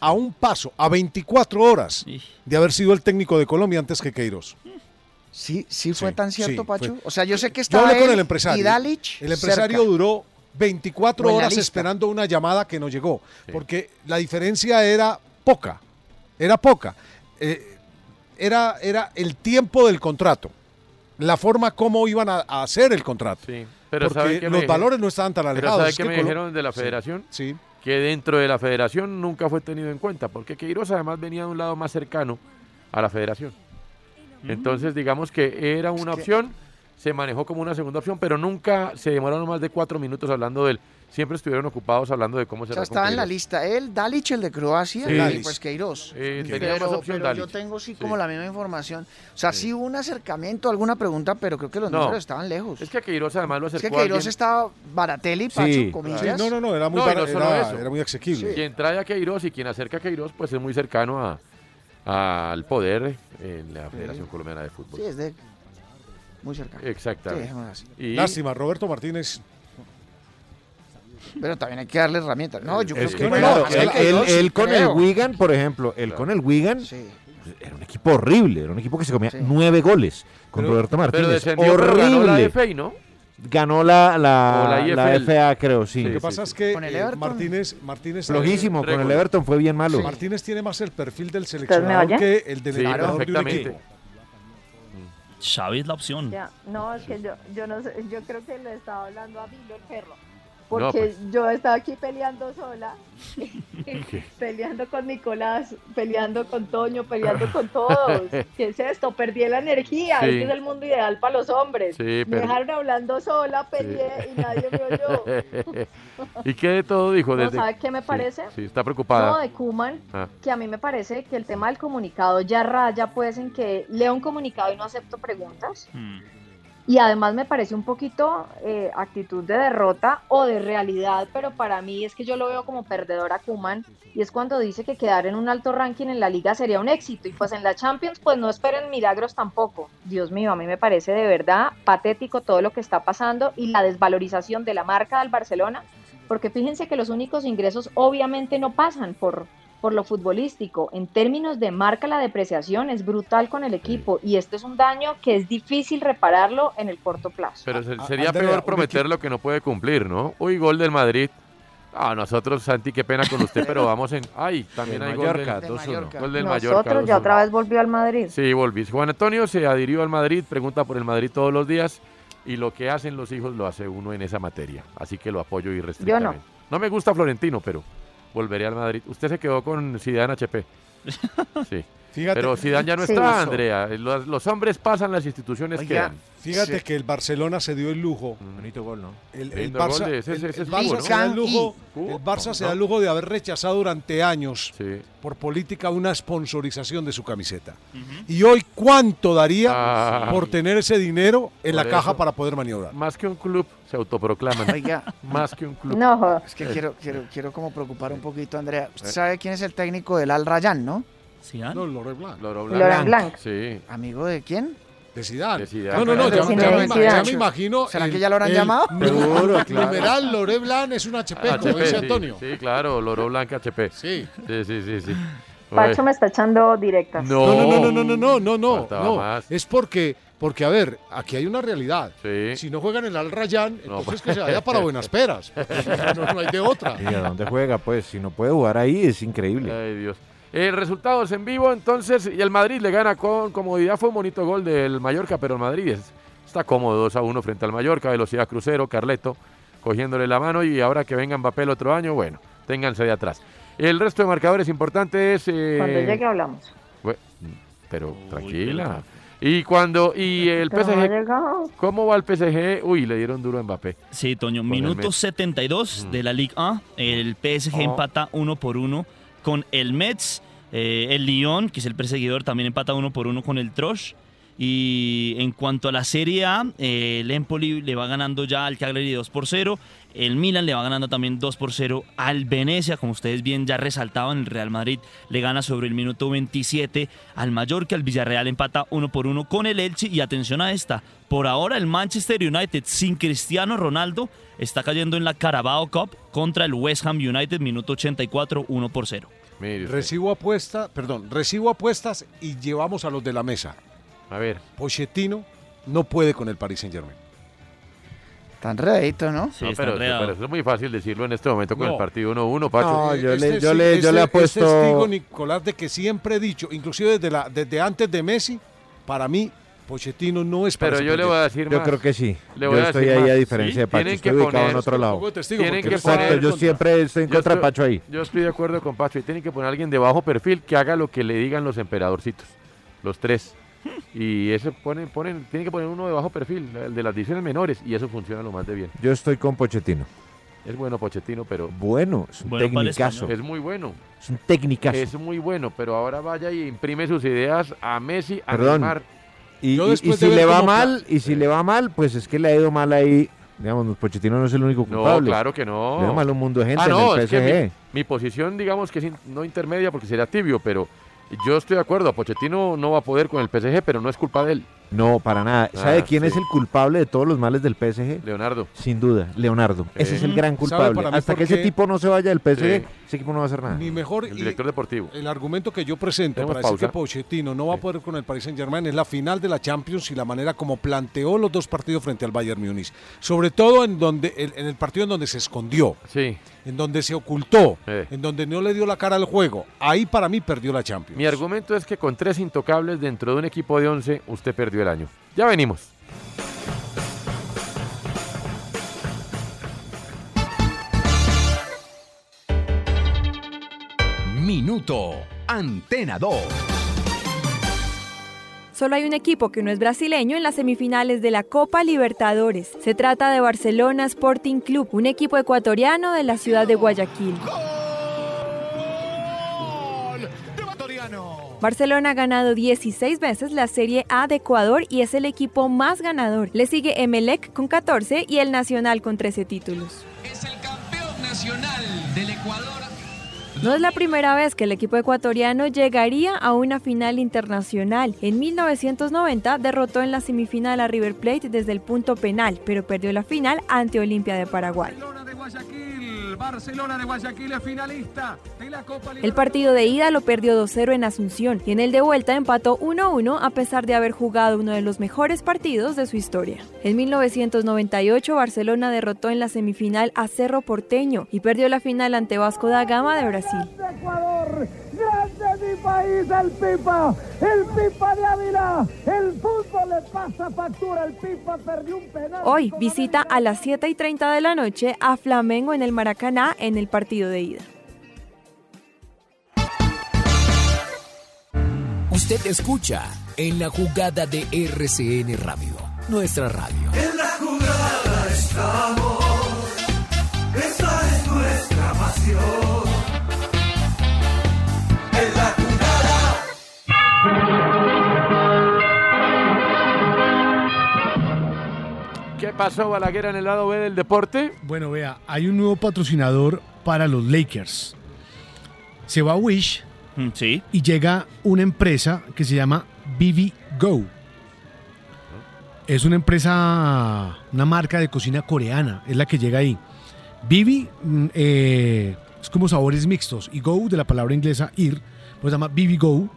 a un paso, a 24 horas de haber sido el técnico de Colombia antes que Queiroz. Sí, sí fue tan cierto, sí, Pacho. fue. O sea, yo sé que Yo estaba hablé con el empresario. y Dalich el empresario cerca. duró 24 O en la horas lista. esperando una llamada que no llegó, porque la diferencia era poca, era poca. Eh, era, era el tiempo del contrato, la forma como iban a, a hacer el contrato. Pero ¿sabe porque los valores no estaban tan Pero alejados. ¿sabe Es qué que me Colo- dijeron de la Sí, federación? Sí. Que dentro de la federación nunca fue tenido en cuenta, porque Queiroz además venía de un lado más cercano a la federación. Entonces, digamos que era una opción, se manejó como una segunda opción, pero nunca se demoraron más de cuatro minutos hablando de él. Siempre estuvieron ocupados hablando de cómo O se sea, estaba en la lista él, Dalich, el de Croacia, Sí. y pues Queiroz. Eh, tenía pero más opción pero yo tengo sí Sí. como la misma información. O sea, sí. hubo un acercamiento, alguna pregunta, pero creo que los No. números estaban lejos. Es que a Queiroz además lo Es acercó que Queiroz alguien- estaba Baratelli, Pacho, Sí, comillas. sí, no, no, no, era muy, No, y bara- no solo era, eso. era muy asequible. Quien trae a Queiroz y quien acerca a Queiroz, pues es muy cercano a, al poder en la Federación Colombiana de Fútbol. Sí, es de muy cerca. Exactamente. Sí, dejémoslo así. Y- Lástima, Roberto Martínez. Pero también hay que darle herramientas. No, yo creo Es que, que claro, él, Queiroz, él- sí él con el. Wigan, por ejemplo, él con el Wigan era un equipo horrible, era un equipo que se comía nueve goles con Pero- Roberto pero Martínez. pero horrible. ganó la FA, ¿no? Ganó la, la, la. FA, creo, sí. Lo que pasa es que Con el eh, Everton. Martínez, Martínez Flojísimo, con el Everton fue bien malo. Martínez tiene más el perfil del seleccionador que el del Sí, entrenador de un equipo. Xavi es la opción. Ya, no, es que yo, yo no sé, yo creo que le estaba hablando a Vilo el perro. No, Porque pues. yo estaba aquí peleando sola, *laughs* *laughs* peleando con Nicolás, peleando con Toño, peleando con todos. *laughs* ¿Qué es esto? Perdí la energía, Sí. este es el mundo ideal para los hombres. Sí, Me pero- dejaron hablando sola, peleé y nadie me oyó. ¿Y qué de todo dijo? No, Desde... ¿sabe qué me Sí, parece? Sí, está preocupada. No, de Kuman, Ah. que a mí me parece que el tema del comunicado ya raya pues en que leo un comunicado y no acepto preguntas. Y además me parece un poquito eh, actitud de derrota o de realidad, pero para mí es que yo lo veo como perdedor a Kuman y es cuando dice que quedar en un alto ranking en la liga sería un éxito y pues en la Champions pues no esperen milagros tampoco. Dios mío, a mí me parece de verdad patético todo lo que está pasando y la desvalorización de la marca del Barcelona, porque fíjense que los únicos ingresos obviamente no pasan por por lo futbolístico. En términos de marca, la depreciación es brutal con el equipo y esto es un daño que es difícil repararlo en el corto plazo. Pero se- sería Andrea, peor prometer lo que no puede cumplir, ¿no? Uy, gol del Madrid. Ah, nosotros, Santi, qué pena con usted, *laughs* pero vamos en... Ay, también hay Mallorca, gol del, 2-1. Gol del Mallorca. Nosotros ya 2-1. otra vez volvió al Madrid. Sí, volví. Juan Antonio se adhirió al Madrid, pregunta por el Madrid todos los días y lo que hacen los hijos lo hace uno en esa materia. Así que lo apoyo irrestrictamente. no. me gusta Florentino, pero volveré al Madrid. Usted se quedó con Zidane HP. *laughs* Sí. Fíjate- pero Zidane ya no Sí. está, Eso. Andrea. Los, los hombres pasan, las instituciones Oiga, quedan. Fíjate Sí. que el Barcelona se dio el lujo. Bonito gol, ¿no? El, el Barça, gol de ese- el- el Barça se da el lujo, el Barça No, se da el lujo de haber rechazado durante años por política una sponsorización de su camiseta. Y hoy, ¿cuánto daría Ay. por tener ese dinero en la caja eso. para poder maniobrar? Más que un club, se autoproclaman. Oiga. Más que un club. No. Es que quiero, quiero, quiero como preocupar un poquito, Andrea. ¿Usted sabe quién es el técnico del Al Rayyan, no? No, Laurent Blanc. Laurent Laurent Blanc. Sí. ¿Amigo de quién? De Zidane. De Zidane. No, no, no, ya, ya me, ya Zidane. me imagino. ¿Será el- que ya lo habrán el- llamado? *laughs* Seguro, claro. Numeral Blanc es un HP, como HP, dice sí, Antonio. Sí, claro, Loro Blanca HP. Sí. Sí, sí, sí, sí. Pacho me está echando directas. No. No, no, no, no, no, no, no. Es porque, porque a ver, aquí hay una realidad. Sí. Si no juegan en el Al Rayyan, entonces pues. que se vaya para Buenas Peras. *laughs* No, no hay de otra. ¿Y a dónde juega? Pues si no puede jugar ahí es increíble. Ay, Dios. Eh, resultados en vivo, entonces, y el Madrid le gana con comodidad. Fue un bonito gol del Mallorca, pero el Madrid es- está cómodo 2 a 1 frente al Mallorca. Velocidad crucero, Carleto cogiéndole la mano. Y ahora que venga Mbappé el otro año, bueno, ténganse de atrás. El resto de marcadores importantes. eh, Cuando llegue hablamos. pero tranquila. Y cuando. Y el PSG. ¿Cómo va el PSG? Uy, le dieron duro a Mbappé. Sí, Toño, Con minuto Metz. 72 de la Ligue 1. El PSG Oh. empata uno por uno con el Metz. Eh, el Lyon, que es el perseguidor, también empata uno por uno con el Trosh. Y en cuanto a la Serie A, eh, el Empoli le va ganando ya al Cagliari 2 por 0. El Milan le va ganando también 2 por 0 al Venecia. Como ustedes bien ya resaltaban, el Real Madrid le gana sobre el minuto 27 al Mallorca. El Villarreal empata 1 por 1 con el Elche. Y atención a esta. Por ahora el Manchester United sin Cristiano Ronaldo está cayendo en la Carabao Cup contra el West Ham United. Minuto 84, 1 por 0. Recibo apuesta, perdón, recibo apuestas y llevamos a los de la mesa. A ver. Pochettino no puede con el Paris Saint Germain. Tan redadito, ¿no? No, pero, pero eso es muy fácil decirlo en este momento con No. el partido 1-1, Pacho. No, yo le- Este yo sí- le- yo le este- apuesto- Es testigo, Nicolás, de que siempre he dicho, inclusive desde, la, desde antes de Messi, para mí, Pochettino no es para Pero yo le voy a decir Yo más. creo que sí. Le Yo voy a estoy decir ahí más. a diferencia de Pacho. Tienen Estoy que ubicado poner- en otro lado. Tienen que poner- Exacto, yo siempre estoy en Yo contra de Pacho ahí. Yo estoy de acuerdo con Pacho. Y tienen que poner a alguien de bajo perfil que haga lo que le digan los emperadorcitos. Los tres. Y ese ponen, ponen, tienen que poner uno de bajo perfil, el de las divisiones menores. Y eso funciona lo más de bien. Yo estoy con Pochettino. Es bueno Pochettino, pero. Bueno, es un Bueno tecnicazo. Es muy bueno. Es un tecnicazo. Es muy bueno, pero ahora vaya y imprime sus ideas a Messi, a Perdón. Neymar. Y, si le va mal, y si le va mal, pues es que le ha ido mal ahí. Digamos, Pochettino no es el único No, culpable. claro que no. Le ha ido mal un mundo de gente Ah, no, en el es que PSG. mi, mi posición, digamos que es in- no intermedia porque sería tibio, pero yo estoy de acuerdo. Pochettino no va a poder con el PSG, pero no es culpa de él. No, para nada. ¿Sabe Ah, quién sí. es el culpable de todos los males del PSG? Leonardo. Sin duda, Leonardo. Ese es el gran ¿Sabe culpable. Hasta que ese tipo no se vaya del PSG, Sí. ese equipo no va a hacer nada. Ni mejor El director deportivo. el argumento que yo presento para decir que Pochettino no va a poder con el Paris Saint Germain es la final de la Champions y la manera como planteó los dos partidos frente al Bayern Múnich. Sobre todo en donde en, en el partido en donde se escondió, Sí. en donde se ocultó, Eh. en donde no le dio la cara al juego. Ahí para mí perdió la Champions. Mi argumento es que con tres intocables dentro de un equipo de 11, usted perdió el año. Ya venimos. Minuto Antena 2. Solo hay un equipo que no es brasileño en las semifinales de la Copa Libertadores. Se trata de Barcelona Sporting Club, un equipo ecuatoriano de la ciudad de Guayaquil. Barcelona ha ganado 16 veces la Serie A de Ecuador y es el equipo más ganador. Le sigue Emelec con 14 y el Nacional con 13 títulos. nacional del Ecuador. No es la primera vez que el equipo ecuatoriano llegaría a una final internacional. En 1990 derrotó en la semifinal a River Plate desde el punto penal, pero perdió la final ante Olimpia de Paraguay. Barcelona de Guayaquil es finalista de la Copa El partido de ida lo perdió 2-0 en Asunción y en el de vuelta empató 1-1 a pesar de haber jugado uno de los mejores partidos de su historia. En 1998 Barcelona derrotó en la semifinal a Cerro Porteño y perdió la final ante Vasco da Gama de Brasil. Ecuador, mi país, el Pipa, el Pipa de Ávila, el fútbol le pasa factura, el Pipa perdió un penal. Hoy visita a las 7 y 30 de la noche a Flamengo en el Maracaná en el partido de ida. Usted escucha en la jugada de RCN Radio, nuestra radio. En la jugada estamos, esa es nuestra pasión. ¿Qué pasó, Balaguer, en el lado B del deporte? Bueno, vea, hay un nuevo patrocinador para los Lakers. Se va a Wish Sí. y llega una empresa que se llama BB Go. Es una empresa, una marca de cocina coreana, es la que llega ahí. BB mm, eh, es como sabores mixtos y Go de la palabra inglesa ir, pues se llama BB Go.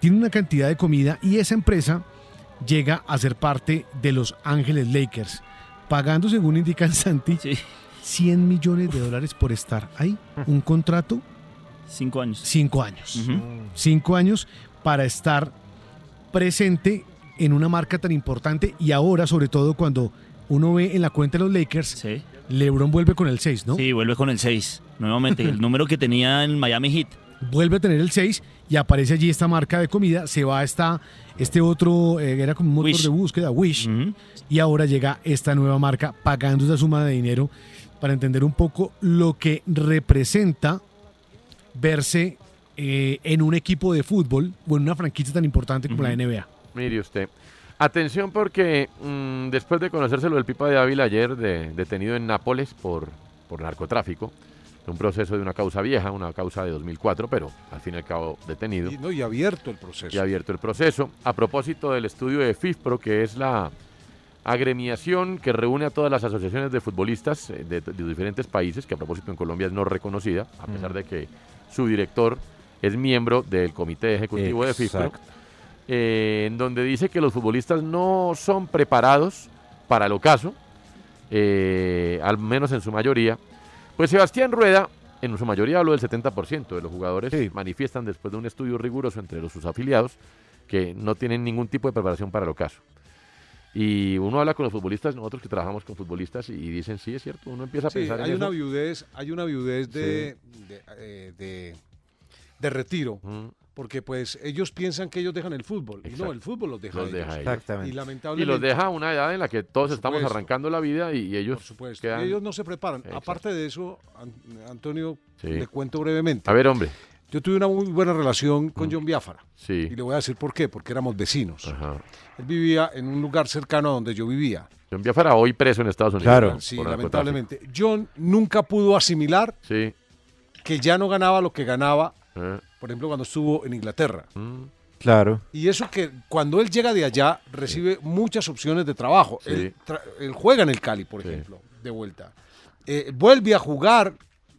Tiene una cantidad de comida y esa empresa llega a ser parte de Los Ángeles Lakers, pagando, según indican Santi, 100 millones de dólares por estar ahí. Un contrato Cinco años. Cinco años. Cinco años para estar presente en una marca tan importante y ahora, sobre todo, cuando uno ve en la cuenta de los Lakers, LeBron vuelve con el 6, ¿no? Sí, vuelve con el 6. Nuevamente, el *laughs* número que tenía en Miami Heat. Vuelve a tener el 6 y aparece allí esta marca de comida. Se va esta, este otro, eh, era como un motor Wish. de búsqueda, Wish. Y ahora llega esta nueva marca pagando esa suma de dinero para entender un poco lo que representa verse eh, en un equipo de fútbol o en una franquicia tan importante como la NBA. Mire usted. Atención porque mm, después de conocérselo del Pipa de Ávila ayer, de- detenido en Nápoles por, por narcotráfico, un proceso de una causa vieja, una causa de 2004, pero al fin y al cabo detenido. Y, no, y abierto el proceso. Y abierto el proceso. A propósito del estudio de FIFPRO, que es la agremiación que reúne a todas las asociaciones de futbolistas eh, de, de diferentes países, que a propósito en Colombia es no reconocida, a pesar Mm. de que su director es miembro del comité ejecutivo de FIFPRO, eh, en donde dice que los futbolistas no son preparados para el ocaso, eh, al menos en su mayoría. Pues Sebastián Rueda, en su mayoría hablo del 70% de los jugadores, manifiestan después de un estudio riguroso entre los, sus afiliados que no tienen ningún tipo de preparación para el ocaso. Y uno habla con los futbolistas, nosotros que trabajamos con futbolistas, y dicen, sí, es cierto, uno empieza a Sí, pensar en hay una eso. viudez, hay una viudez de, de, eh, de- de retiro, porque pues ellos piensan que ellos dejan el fútbol, y no, el fútbol los deja, Los a ellos. deja a ellos. Y Y lamentablemente los deja a una edad en la que todos estamos arrancando la vida y, y ellos supuesto, quedan... y ellos no se preparan. Exacto. Aparte de eso, An- Antonio, Sí. le cuento brevemente. A ver, hombre. Yo tuve una muy buena relación con John Biafara. Sí. Y le voy a decir por qué, porque éramos vecinos. Él vivía en un lugar cercano a donde yo vivía. John Biafara hoy preso en Estados Unidos. Sí, por narcotráfico. lamentablemente. John nunca pudo asimilar que ya no ganaba lo que ganaba, Eh. por ejemplo, cuando estuvo en Inglaterra. Mm. Claro. Y eso que cuando él llega de allá recibe muchas opciones de trabajo. Sí. Él, tra- él juega en el Cali, por ejemplo, de vuelta. Eh, vuelve a jugar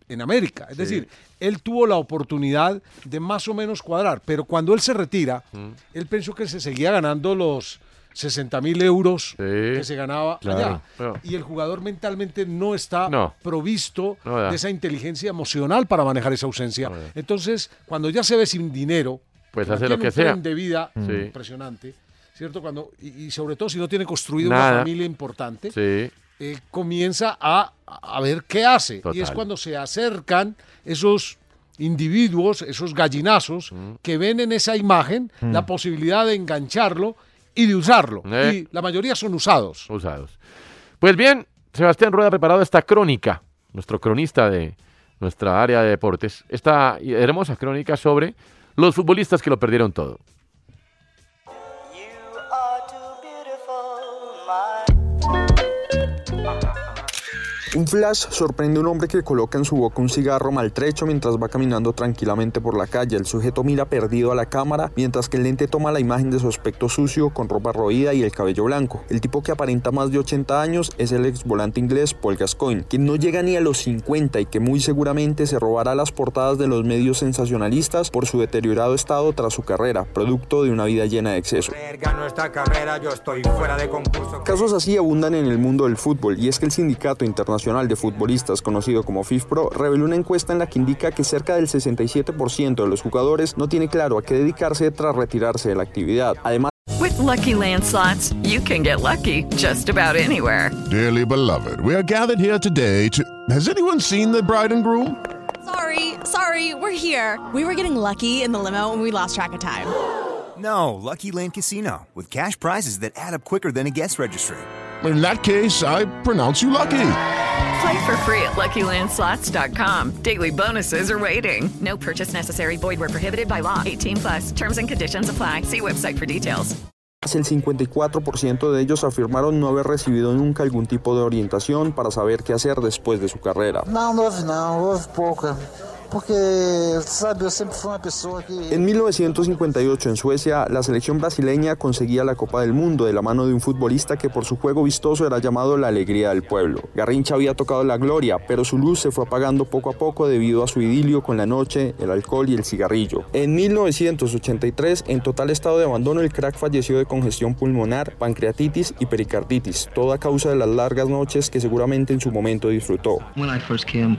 en América. Es Sí. decir, él tuvo la oportunidad de más o menos cuadrar, pero cuando él se retira, Mm. él pensó que se seguía ganando los 60 mil euros que se ganaba Claro. allá. Y el jugador mentalmente no está No. provisto No de esa inteligencia emocional para manejar esa ausencia. Entonces, cuando ya se ve sin dinero, Pues hace lo que un sea. de vida Sí. impresionante, ¿cierto? Cuando, y, y sobre todo si no tiene construido Nada. una familia importante, Sí. eh, comienza a, a ver qué hace. Y es cuando se acercan esos individuos, esos gallinazos, Mm. que ven en esa imagen Mm. la posibilidad de engancharlo y de usarlo. Eh. Y la mayoría son usados. Usados. Pues bien, Sebastián Rueda ha preparado esta crónica, nuestro cronista de nuestra área de deportes, esta hermosa crónica sobre los futbolistas que lo perdieron todo. Un flash sorprende a un hombre que coloca en su boca un cigarro maltrecho mientras va caminando tranquilamente por la calle. El sujeto mira perdido a la cámara mientras que el lente toma la imagen de su aspecto sucio con ropa roída y el cabello blanco. El tipo que aparenta más de 80 años es el ex volante inglés Paul Gascoigne, quien no llega ni a los 50 y que muy seguramente se robará las portadas de los medios sensacionalistas por su deteriorado estado tras su carrera, producto de una vida llena de exceso. Gano esta carrera, yo estoy fuera de concurso. Casos así abundan en el mundo del fútbol y es que el Sindicato Internacional de Futbolistas, conocido como FIFPro, reveló una encuesta en la que indica que cerca del 67% de los jugadores no tiene claro a qué dedicarse tras retirarse de la actividad. Además, With Lucky Land slots, you can get lucky just about anywhere. Dearly beloved, we are gathered here today to. Has anyone seen the bride and groom? Sorry, sorry, we're here. We were getting lucky in the limo and we lost track of time. No, Lucky Land Casino, with cash prizes that add up quicker than a guest registry. In that case, I pronounce you lucky. Play for free at LuckyLandSlots.com. Daily bonuses are waiting. No purchase necessary. Void where prohibited by law. 18 plus. Terms and conditions apply. See website for details. el 54% de ellos afirmaron no haber recibido nunca algún tipo de orientación para saber qué hacer después de su carrera. Houve não, houve pouca. Porque, sabe, eu sempre fui uma pessoa que. En 1958 en Suecia, la selección brasileña conseguía la Copa del Mundo de la mano de un futbolista que por su juego vistoso era llamado la alegría del pueblo. Garrincha había tocado la gloria, pero su luz se fue apagando poco a poco debido a su idilio con la noche, el alcohol y el cigarrillo. En 1983, en total estado de abandono, el crack falleció de congestión pulmonar, pancreatitis y pericarditis, todo a causa de las largas noches que seguramente en su momento disfrutó. When I first came,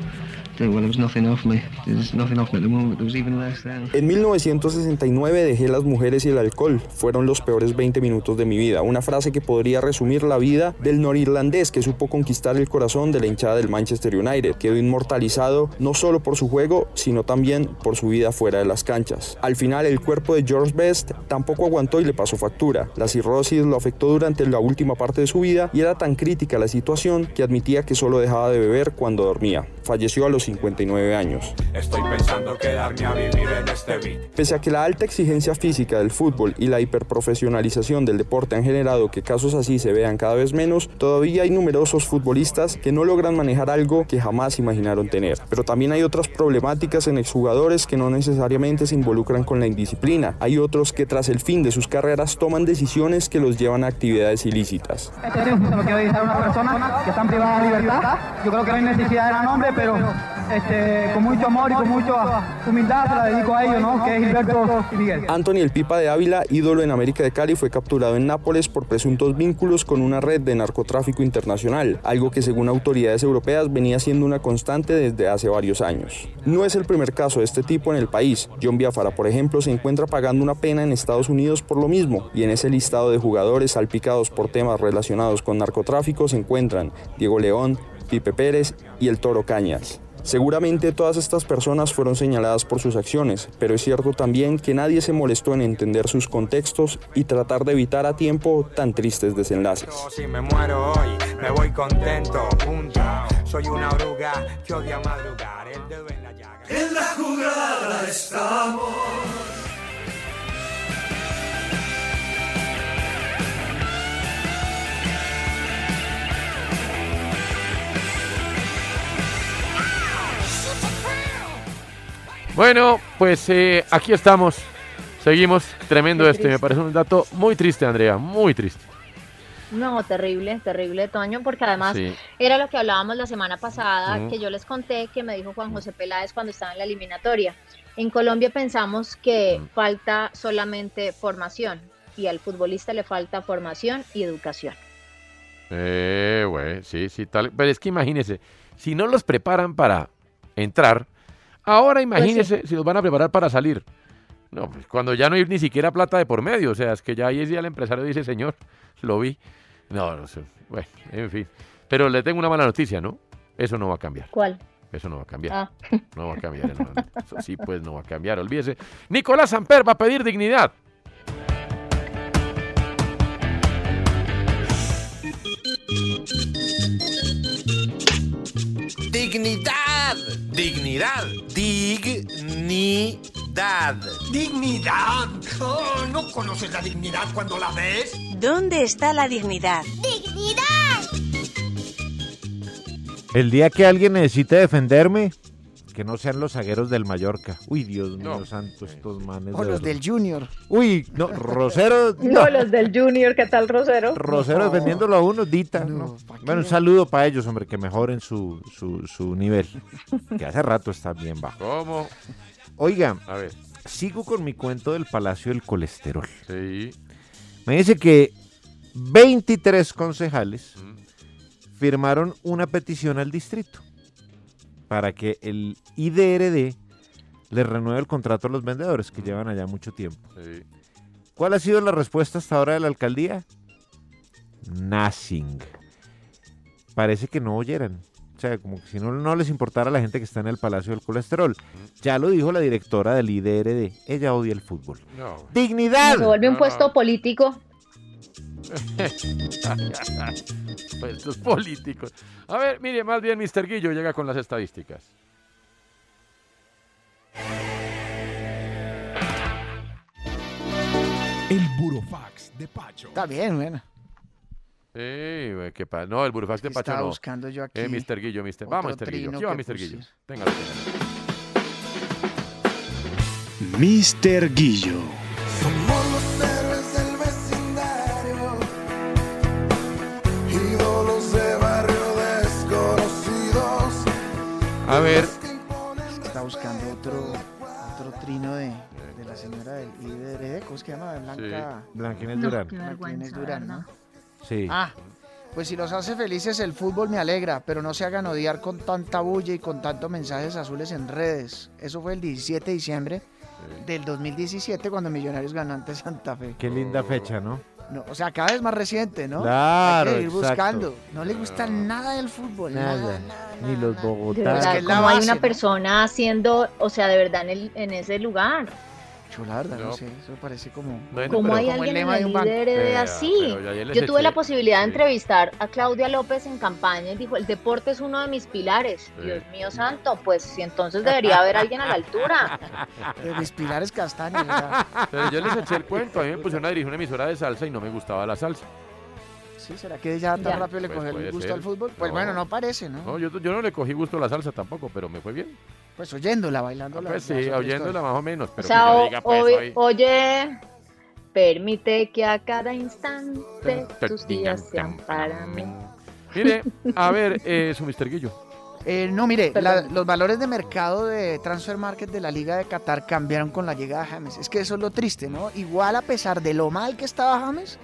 En 1969 dejé las mujeres y el alcohol. Fueron los peores 20 minutos de mi vida. Una frase que podría resumir la vida del norirlandés que supo conquistar el corazón de la hinchada del Manchester United. Quedó inmortalizado no solo por su juego, sino también por su vida fuera de las canchas. Al final, el cuerpo de George Best tampoco aguantó y le pasó factura. La cirrosis lo afectó durante la última parte de su vida y era tan crítica la situación que admitía que solo dejaba de beber cuando dormía. Falleció a los 59 años. Estoy pensando quedarme a vivir en este beat. Pese a que la alta exigencia física del fútbol y la hiperprofesionalización del deporte han generado que casos así se vean cada vez menos, todavía hay numerosos futbolistas que no logran manejar algo que jamás imaginaron tener. Pero también hay otras problemáticas en exjugadores que no necesariamente se involucran con la indisciplina. Hay otros que tras el fin de sus carreras toman decisiones que los llevan a actividades ilícitas. Este tiempo se lo quiero dedicar a una persona que están privadas de libertad. Yo creo que no hay necesidad de nombre, pero este, con mucho amor y con mucha humildad la dedico a ellos, ¿no? Que es Gilberto. Anthony El Pipa de Ávila, ídolo en América de Cali, fue capturado en Nápoles por presuntos vínculos con una red de narcotráfico internacional, algo que según autoridades europeas venía siendo una constante desde hace varios años. No es el primer caso de este tipo en el país. John Biafara, por ejemplo, se encuentra pagando una pena en Estados Unidos por lo mismo, y en ese listado de jugadores salpicados por temas relacionados con narcotráfico se encuentran Diego León, Pipe Pérez y el Toro Cañas. Seguramente todas estas personas fueron señaladas por sus acciones, pero es cierto también que nadie se molestó en entender sus contextos y tratar de evitar a tiempo tan tristes desenlaces. Si me muero hoy, me voy contento, punto. Soy una oruga que odia madrugar, el dedo en la llaga. En la jugada estamos. Bueno, pues eh, aquí estamos. Seguimos. Tremendo este. Me parece un dato muy triste, Andrea. Muy triste. No, terrible, terrible, Toño, porque además Sí. era lo que hablábamos la semana pasada, que yo les conté que me dijo Juan José Peláez cuando estaba en la eliminatoria. En Colombia pensamos que falta solamente formación y al futbolista le falta formación y educación. Eh, güey, sí, sí, tal. Pero es que imagínese, si no los preparan para entrar, ahora imagínese si los van a preparar para salir. No, pues cuando ya no hay ni siquiera plata de por medio, o sea, es que ya ahí es ya el empresario dice, señor, lo vi. No, no sé, bueno, en fin. Pero le tengo una mala noticia, ¿no? Eso no va a cambiar. ¿Cuál? Eso no va a cambiar. Ah. *laughs* No va a cambiar. Eso sí, pues no va a cambiar. Olvídese. Nicolás Samper va a pedir dignidad. Dignidad, dignidad, dignidad. dignidad. ¿Dignidad? Oh, ¿No conoces la dignidad cuando la ves? ¿Dónde está la dignidad? ¡Dignidad! El día que alguien necesite defenderme, que no sean los zagueros del Mallorca. Uy, Dios mío santo, estos manes. O de los verdad. del Junior. Uy, no, Rosero. *laughs* No, los del Junior, ¿qué tal Rosero? Rosero defendiéndolo a uno, Dita. ¿no? Bueno, un saludo para ellos, hombre, que mejoren su, su, su nivel. Que hace rato está bien bajo. ¿Cómo? Oiga, A ver. sigo con mi cuento del Palacio del Colesterol. Sí. Me dice que 23 concejales firmaron una petición al distrito para que el IDRD le renueve el contrato a los vendedores que llevan allá mucho tiempo. Sí. ¿Cuál ha sido la respuesta hasta ahora de la alcaldía? Nothing. Parece que no oyeran. O sea, como que si no, no les importara a la gente que está en el Palacio del Colesterol. Ya lo dijo la directora del IDRD. Ella odia el fútbol. No. ¡Dignidad! Se vuelve un puesto político. *laughs* Puestos políticos. A ver, mire, más bien Mr. Guillo llega con las estadísticas. El burofax de Pacho. Está bien, bueno. Sí, güey, qué pa- No, el Burofax de Pacho Estaba no. buscando yo aquí Eh, Mr. Guillo, Mr. Vamos, Mr. Guillo. Aquí va Mr. Guillo. téngalo. Mr. Guillo. Somos los ver, Está buscando otro, otro trino de, de la señora del IDRD. ¿Cómo es que se llama? Blanca. Blanquines Durán. Blanquines Durán, ¿no? Sí. Ah, pues si los hace felices el fútbol me alegra, pero no se hagan odiar con tanta bulla y con tantos mensajes azules en redes. Eso fue el 17 de diciembre del 2017 cuando Millonarios ganó ante Santa Fe. Qué linda fecha, ¿no? No, o sea, cada vez más reciente, ¿no? Claro, Hay que ir exacto. buscando. No le gusta nada del fútbol, nada. Nada. Ni los bogotanos. que es la como hay una ¿no? persona haciendo, o sea, de verdad en, el- en ese lugar. Yo la verdad no, No. sé, eso parece como... Bueno, ¿Cómo pero- hay como el alguien en de el. IDRD Pero- así? Yo tuve eché- la posibilidad de entrevistar a Claudia López en campaña y dijo, el deporte es uno de mis pilares. Sí. Dios mío santo, pues si entonces debería haber alguien a la altura. De mis pilares castaños. ¿verdad? Pero yo les eché el cuento. A mí me pusieron a dirigir una emisora de salsa y no me gustaba la salsa. Sí, ¿será que ya tan Ya. rápido le Pues cogió el gusto ser. al fútbol? Pues No. bueno, no parece, ¿no? No, yo, yo no le cogí gusto a la salsa tampoco, pero me fue bien. Pues oyéndola, bailándola. Pues ya es sí, otra oyéndola más o menos. O Pero sea, que yo o- diga, pues, oye- permite que a cada instante tus días sean para mí. Mire, a ver, eh, su Mr. Guillo. Eh, no, mire, la- los valores de mercado de transfer market de la Liga de Qatar cambiaron con la llegada de James. Es que eso es lo triste, ¿no? Igual a pesar de lo mal que estaba James,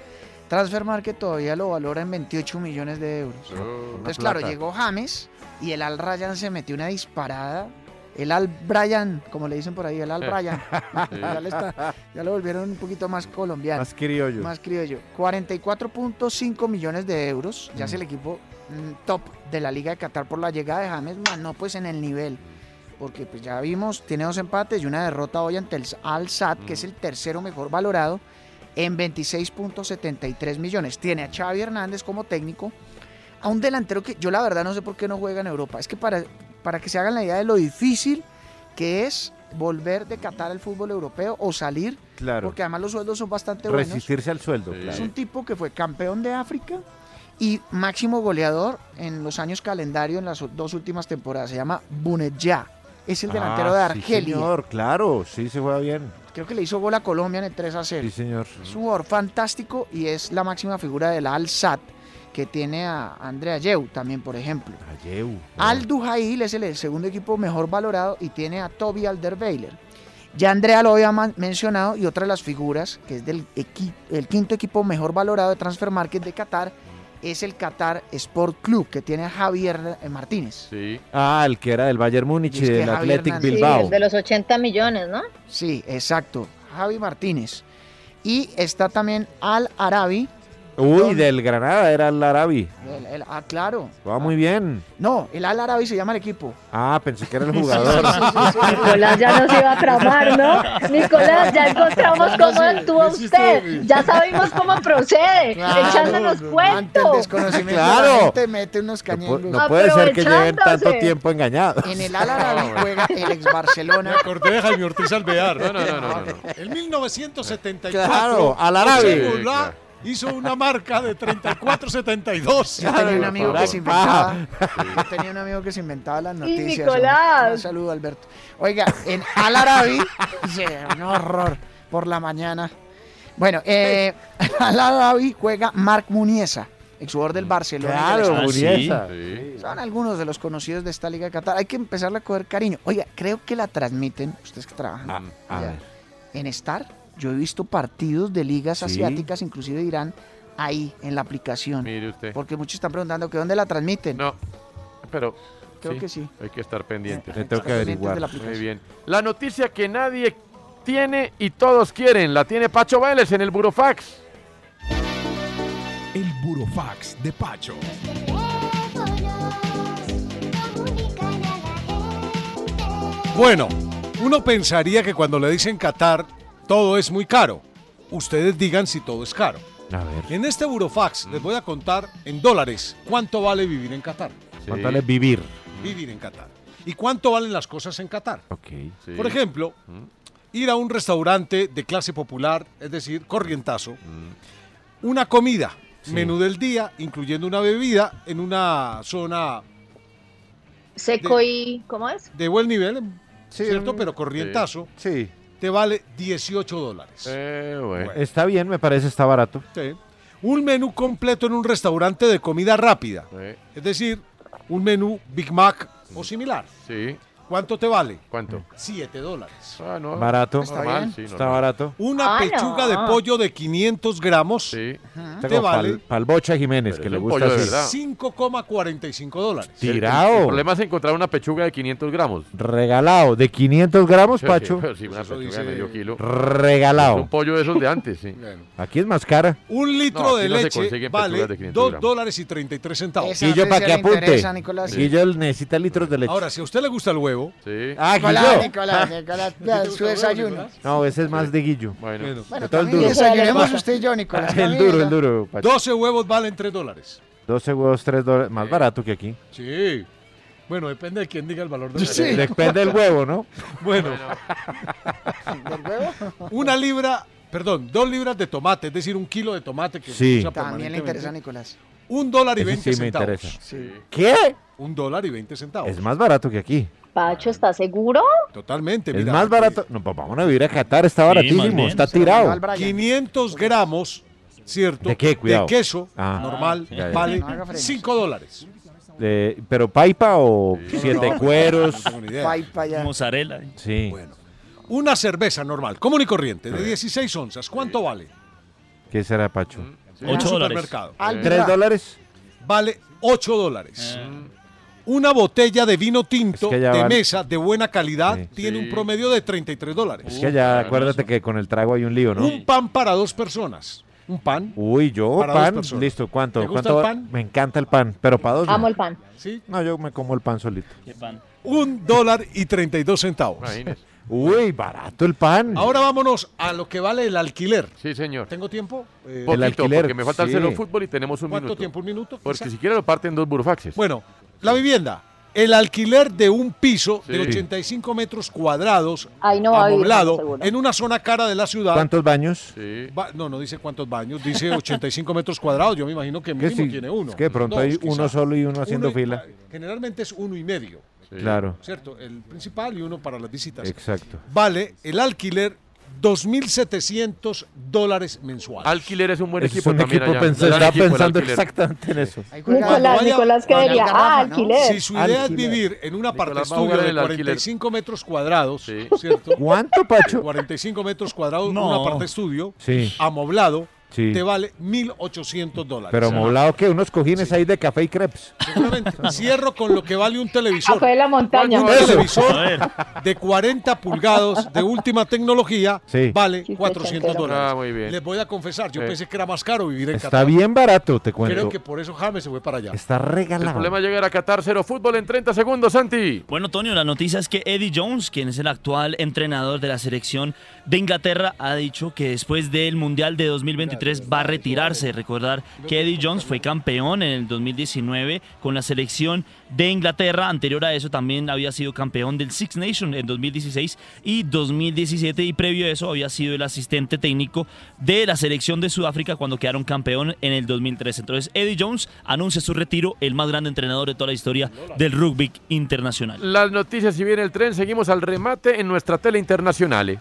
transfer market todavía lo valora en 28 millones de euros. Entonces, claro, llegó James y el Al Ryan se metió una disparada. El Al Bryan, como le dicen por ahí, el Al Bryan. *laughs* ya, le está- ya lo volvieron un poquito más colombiano. Más criollo. Más criollo. 44.5 millones de euros. Ya es Mm. el equipo mm, top de la Liga de Qatar por la llegada de James, más no pues en el nivel. Porque pues ya vimos, tiene dos empates y una derrota hoy ante el Al Sadd, que es el tercero mejor valorado, en 26.73 millones. Tiene a Xavi Hernández como técnico, a un delantero que yo la verdad no sé por qué no juega en Europa. Es que para, para que se hagan la idea de lo difícil que es volver de Qatar al fútbol europeo o salir, Claro. porque además los sueldos son bastante buenos. Resistirse al sueldo, Es claro. un tipo que fue campeón de África y máximo goleador en los años calendario en las dos últimas temporadas. Se llama Bunedja. Es el delantero de Ah, sí, Argelia. señor, claro, sí se juega bien. Creo que le hizo gol a Colombia en el 3 a 0. Sí, señor. Es un jugador fantástico y es la máxima figura del Al Sadd que tiene a Andrea Yeu también, por ejemplo. Ayeu. Al Duhail es el segundo equipo mejor valorado y tiene a Toby Alderweiler. Ya Andrea lo había mencionado y otra de las figuras, que es del el quinto equipo mejor valorado de Transfer Market de Qatar, es el Qatar Sport Club, que tiene a Javier eh, Martínez. Sí. Ah, el que era del Bayern Múnich y del Athletic Hernández. Sí, Bilbao. el de los 80 millones, ¿no? Sí, exacto. Javi Martínez. Y está también Al Arabi, Uy, del Granada era el Arabi. El- el- ah, claro. Va muy bien. No, el Al Arabi se llama el equipo. Ah, pensé que era el jugador. Nicolás ya nos iba a tramar, ¿no? *laughs* Nicolás, ya encontramos cómo actúa usted. Ya sabemos cómo procede, Claro. echándonos el cuentos. desconocimiento Claro. la gente mete unos cañengos. No puede ser que lleven tanto tiempo engañados. En el Al Arabi *laughs* juega el ex Barcelona. Me acordé de Jaime Ortiz Alvear. No, no, no, no, no. En 1974, Claro, al árabe. Hizo una marca de 34.72. Yo tenía un amigo que se inventaba. Yo tenía un amigo que se inventaba las noticias. Nicolás. Un saludo, Alberto. Oiga, en Al Arabi, un horror por la mañana. Bueno, eh, *laughs* Al Arabi juega Marc Muniesa, exjugador del Barcelona. y del Claro, sí. Son algunos de los conocidos de esta Liga de Qatar. Hay que empezarle a coger cariño. Oiga, creo que la transmiten, ustedes que trabajan Ah, en Star. Yo he visto partidos de ligas Sí. asiáticas, inclusive de Irán, ahí en la aplicación. Mire usted. Porque muchos están preguntando que dónde la transmiten. No, pero Creo que sí. Hay que estar pendientes. Le tengo que averiguar. de la Muy bien. La noticia que nadie tiene y todos quieren, la tiene Pacho Vélez en el Burofax. El Burofax de Pacho. Bueno, uno pensaría que cuando le dicen Qatar, todo es muy caro. Ustedes digan si todo es caro. A ver. En este Burofax les voy a contar en dólares cuánto vale vivir en Qatar. ¿Cuánto vale vivir? Vivir en Qatar. ¿Y cuánto valen las cosas en Qatar? Sí. Por ejemplo, ir a un restaurante de clase popular, es decir, corrientazo, una comida, Sí. menú del día, incluyendo una bebida, en una zona Seco y. ¿Cómo es? de buen nivel, ¿cierto? un- Pero corrientazo, Sí. Te vale 18 dólares. Eh, bueno. Está bien, me parece, está barato. Sí. Un menú completo en un restaurante de comida rápida, Eh, es decir, un menú Big Mac o similar. sí. ¿Cuánto te vale? ¿Cuánto? 7 dólares. Ah, no. Barato. Está Normal, bien. sí, Está barato. Una Ah, pechuga no. de pollo de 500 gramos Sí. te Tengo vale pal, palbocha Jiménez, Pero que le gusta pollo de así. verdad. 5,45 dólares. El- el- Tirao. El, problema es encontrar una pechuga de 500 gramos. Regalado. De 500 gramos, Sí, Pacho. sí, una pechuga dice- de medio kilo. Es Regalado. un pollo de esos de antes, sí. Bueno. Aquí es más cara. Un litro No, de leche vale de 500 2 gramos. dólares y 33 centavos. Esa Guillo, para que apunte. Nicolás. Guillo necesita litros de leche. Ahora, si a usted le gusta el huevo, Sí. ah, Nicolás. Nicolás, Nicolás, su desayuno. No, ese es más de Guillo. Bueno. bueno, Bueno, todo el también duro. desayunemos usted y yo, Nicolás. *laughs* El duro, el duro, Pacho. 12 huevos valen 3 dólares. 12 huevos, 3 dólares. Más barato que aquí. Sí. Bueno, depende de quién diga el valor del Sí. huevo. Depende del huevo, ¿no? *laughs* Bueno, *laughs* ¿Del huevo? una libra, perdón, dos libras de tomate, es decir, un kilo de tomate que Sí. se usa También le interesa a. Nicolás. Un dólar y 20 sí me centavos. interesa. Sí. ¿Qué? Un dólar y 20 centavos. Es más barato que aquí. Pacho, ¿estás seguro? Totalmente. Es mira, más barato. No, pues vamos a vivir a Qatar, está baratísimo, está tirado. al Brian. 500 gramos, ¿cierto? ¿De qué? Cuidado. queso Ah. normal Ya, ya. vale No haga frenos. 5 dólares. Eh, ¿Pero paipa o siete No, cueros? No tengo ni idea. Paipa ya. Mozzarella. Sí. Bueno, una cerveza normal, común y corriente, de 16 onzas, ¿cuánto vale? ¿Qué será, Pacho? En un 8 dólares. supermercado. Albra. ¿Tres dólares? Vale 8 dólares. Eh, Una botella de vino tinto Es que ya de mesa de buena calidad Sí. tiene Sí. un promedio de 33 dólares. Es que ya acuérdate que con el trago hay un lío, ¿no? Un pan para dos personas. Un pan. Uy, yo, Para dos pan, personas. listo, ¿cuánto? ¿Te gusta ¿Cuánto el pan? Me encanta el pan, pero para dos no. Amo el pan. ¿sí? No, yo me como el pan solito. qué pan. Un dólar y 32 centavos. Imagínese. Uy, barato el pan. Ahora vámonos a lo que vale el alquiler. Sí, señor. ¿Tengo tiempo? Eh, Poquito, alquiler, porque me falta el sí. cero fútbol y tenemos un ¿Cuánto minuto. tiempo? ¿Un minuto? Porque quizá? si quiere lo parten dos burofaxes. Bueno, la vivienda. El alquiler de un piso de Sí. 85 metros cuadrados, Ahí no amoblado, en una zona cara de la ciudad. ¿Cuántos baños? Sí. Va- no, no dice cuántos baños, dice 85 metros cuadrados. Yo me imagino que mínimo sí, tiene uno. es que de pronto dos, hay quizá. uno solo y uno haciendo y- fila. Generalmente es uno y medio, sí. Claro, ¿cierto? El principal y uno para las visitas. exacto. Vale el alquiler 2.700 dólares mensuales. Alquiler es un buen Ese equipo es un también equipo, allá. pensé, equipo el pensando exactamente en eso. Nicolás, vaya- Nicolás, ¿qué vaya diría? Ah, alquiler. Si su idea es vivir en un aparte Nicolás va a jugar estudio de en el alquiler. 45 metros cuadrados, Sí. ¿cierto? ¿Cuánto, Pacho? 45 metros cuadrados, No. un aparte estudio, Sí. amoblado, Sí. te vale 1.800 dólares. Pero moblado que unos cojines ahí de café y crepes. Seguramente. *laughs* Cierro con lo que vale un televisor. Afuera de la montaña. Un televisor de 40 pulgadas de última tecnología Sí. vale 400 dólares. Ah, muy bien. Les voy a confesar, yo Sí. pensé que era más caro vivir en Está Qatar. bien barato, te Creo cuento. que por eso James se fue para allá. Está El regalado. problema es llegar a Qatar, cero fútbol en 30 segundos, Santi. Bueno, Tonio, la noticia es que Eddie Jones, quien es el actual entrenador de la selección de Inglaterra, ha dicho que después del Mundial de 2023 va a retirarse. Recordar que Eddie Jones fue campeón en el 2019 con la selección de Inglaterra. Anterior a eso también había sido campeón del Six Nations en 2016 y 2017 y previo a eso había sido el asistente técnico de la selección de Sudáfrica cuando quedaron campeón en el 2013. Entonces Eddie Jones anuncia su retiro, el más grande entrenador de toda la historia del rugby internacional. Las noticias y viene el tren, seguimos al remate en nuestra tele internacional.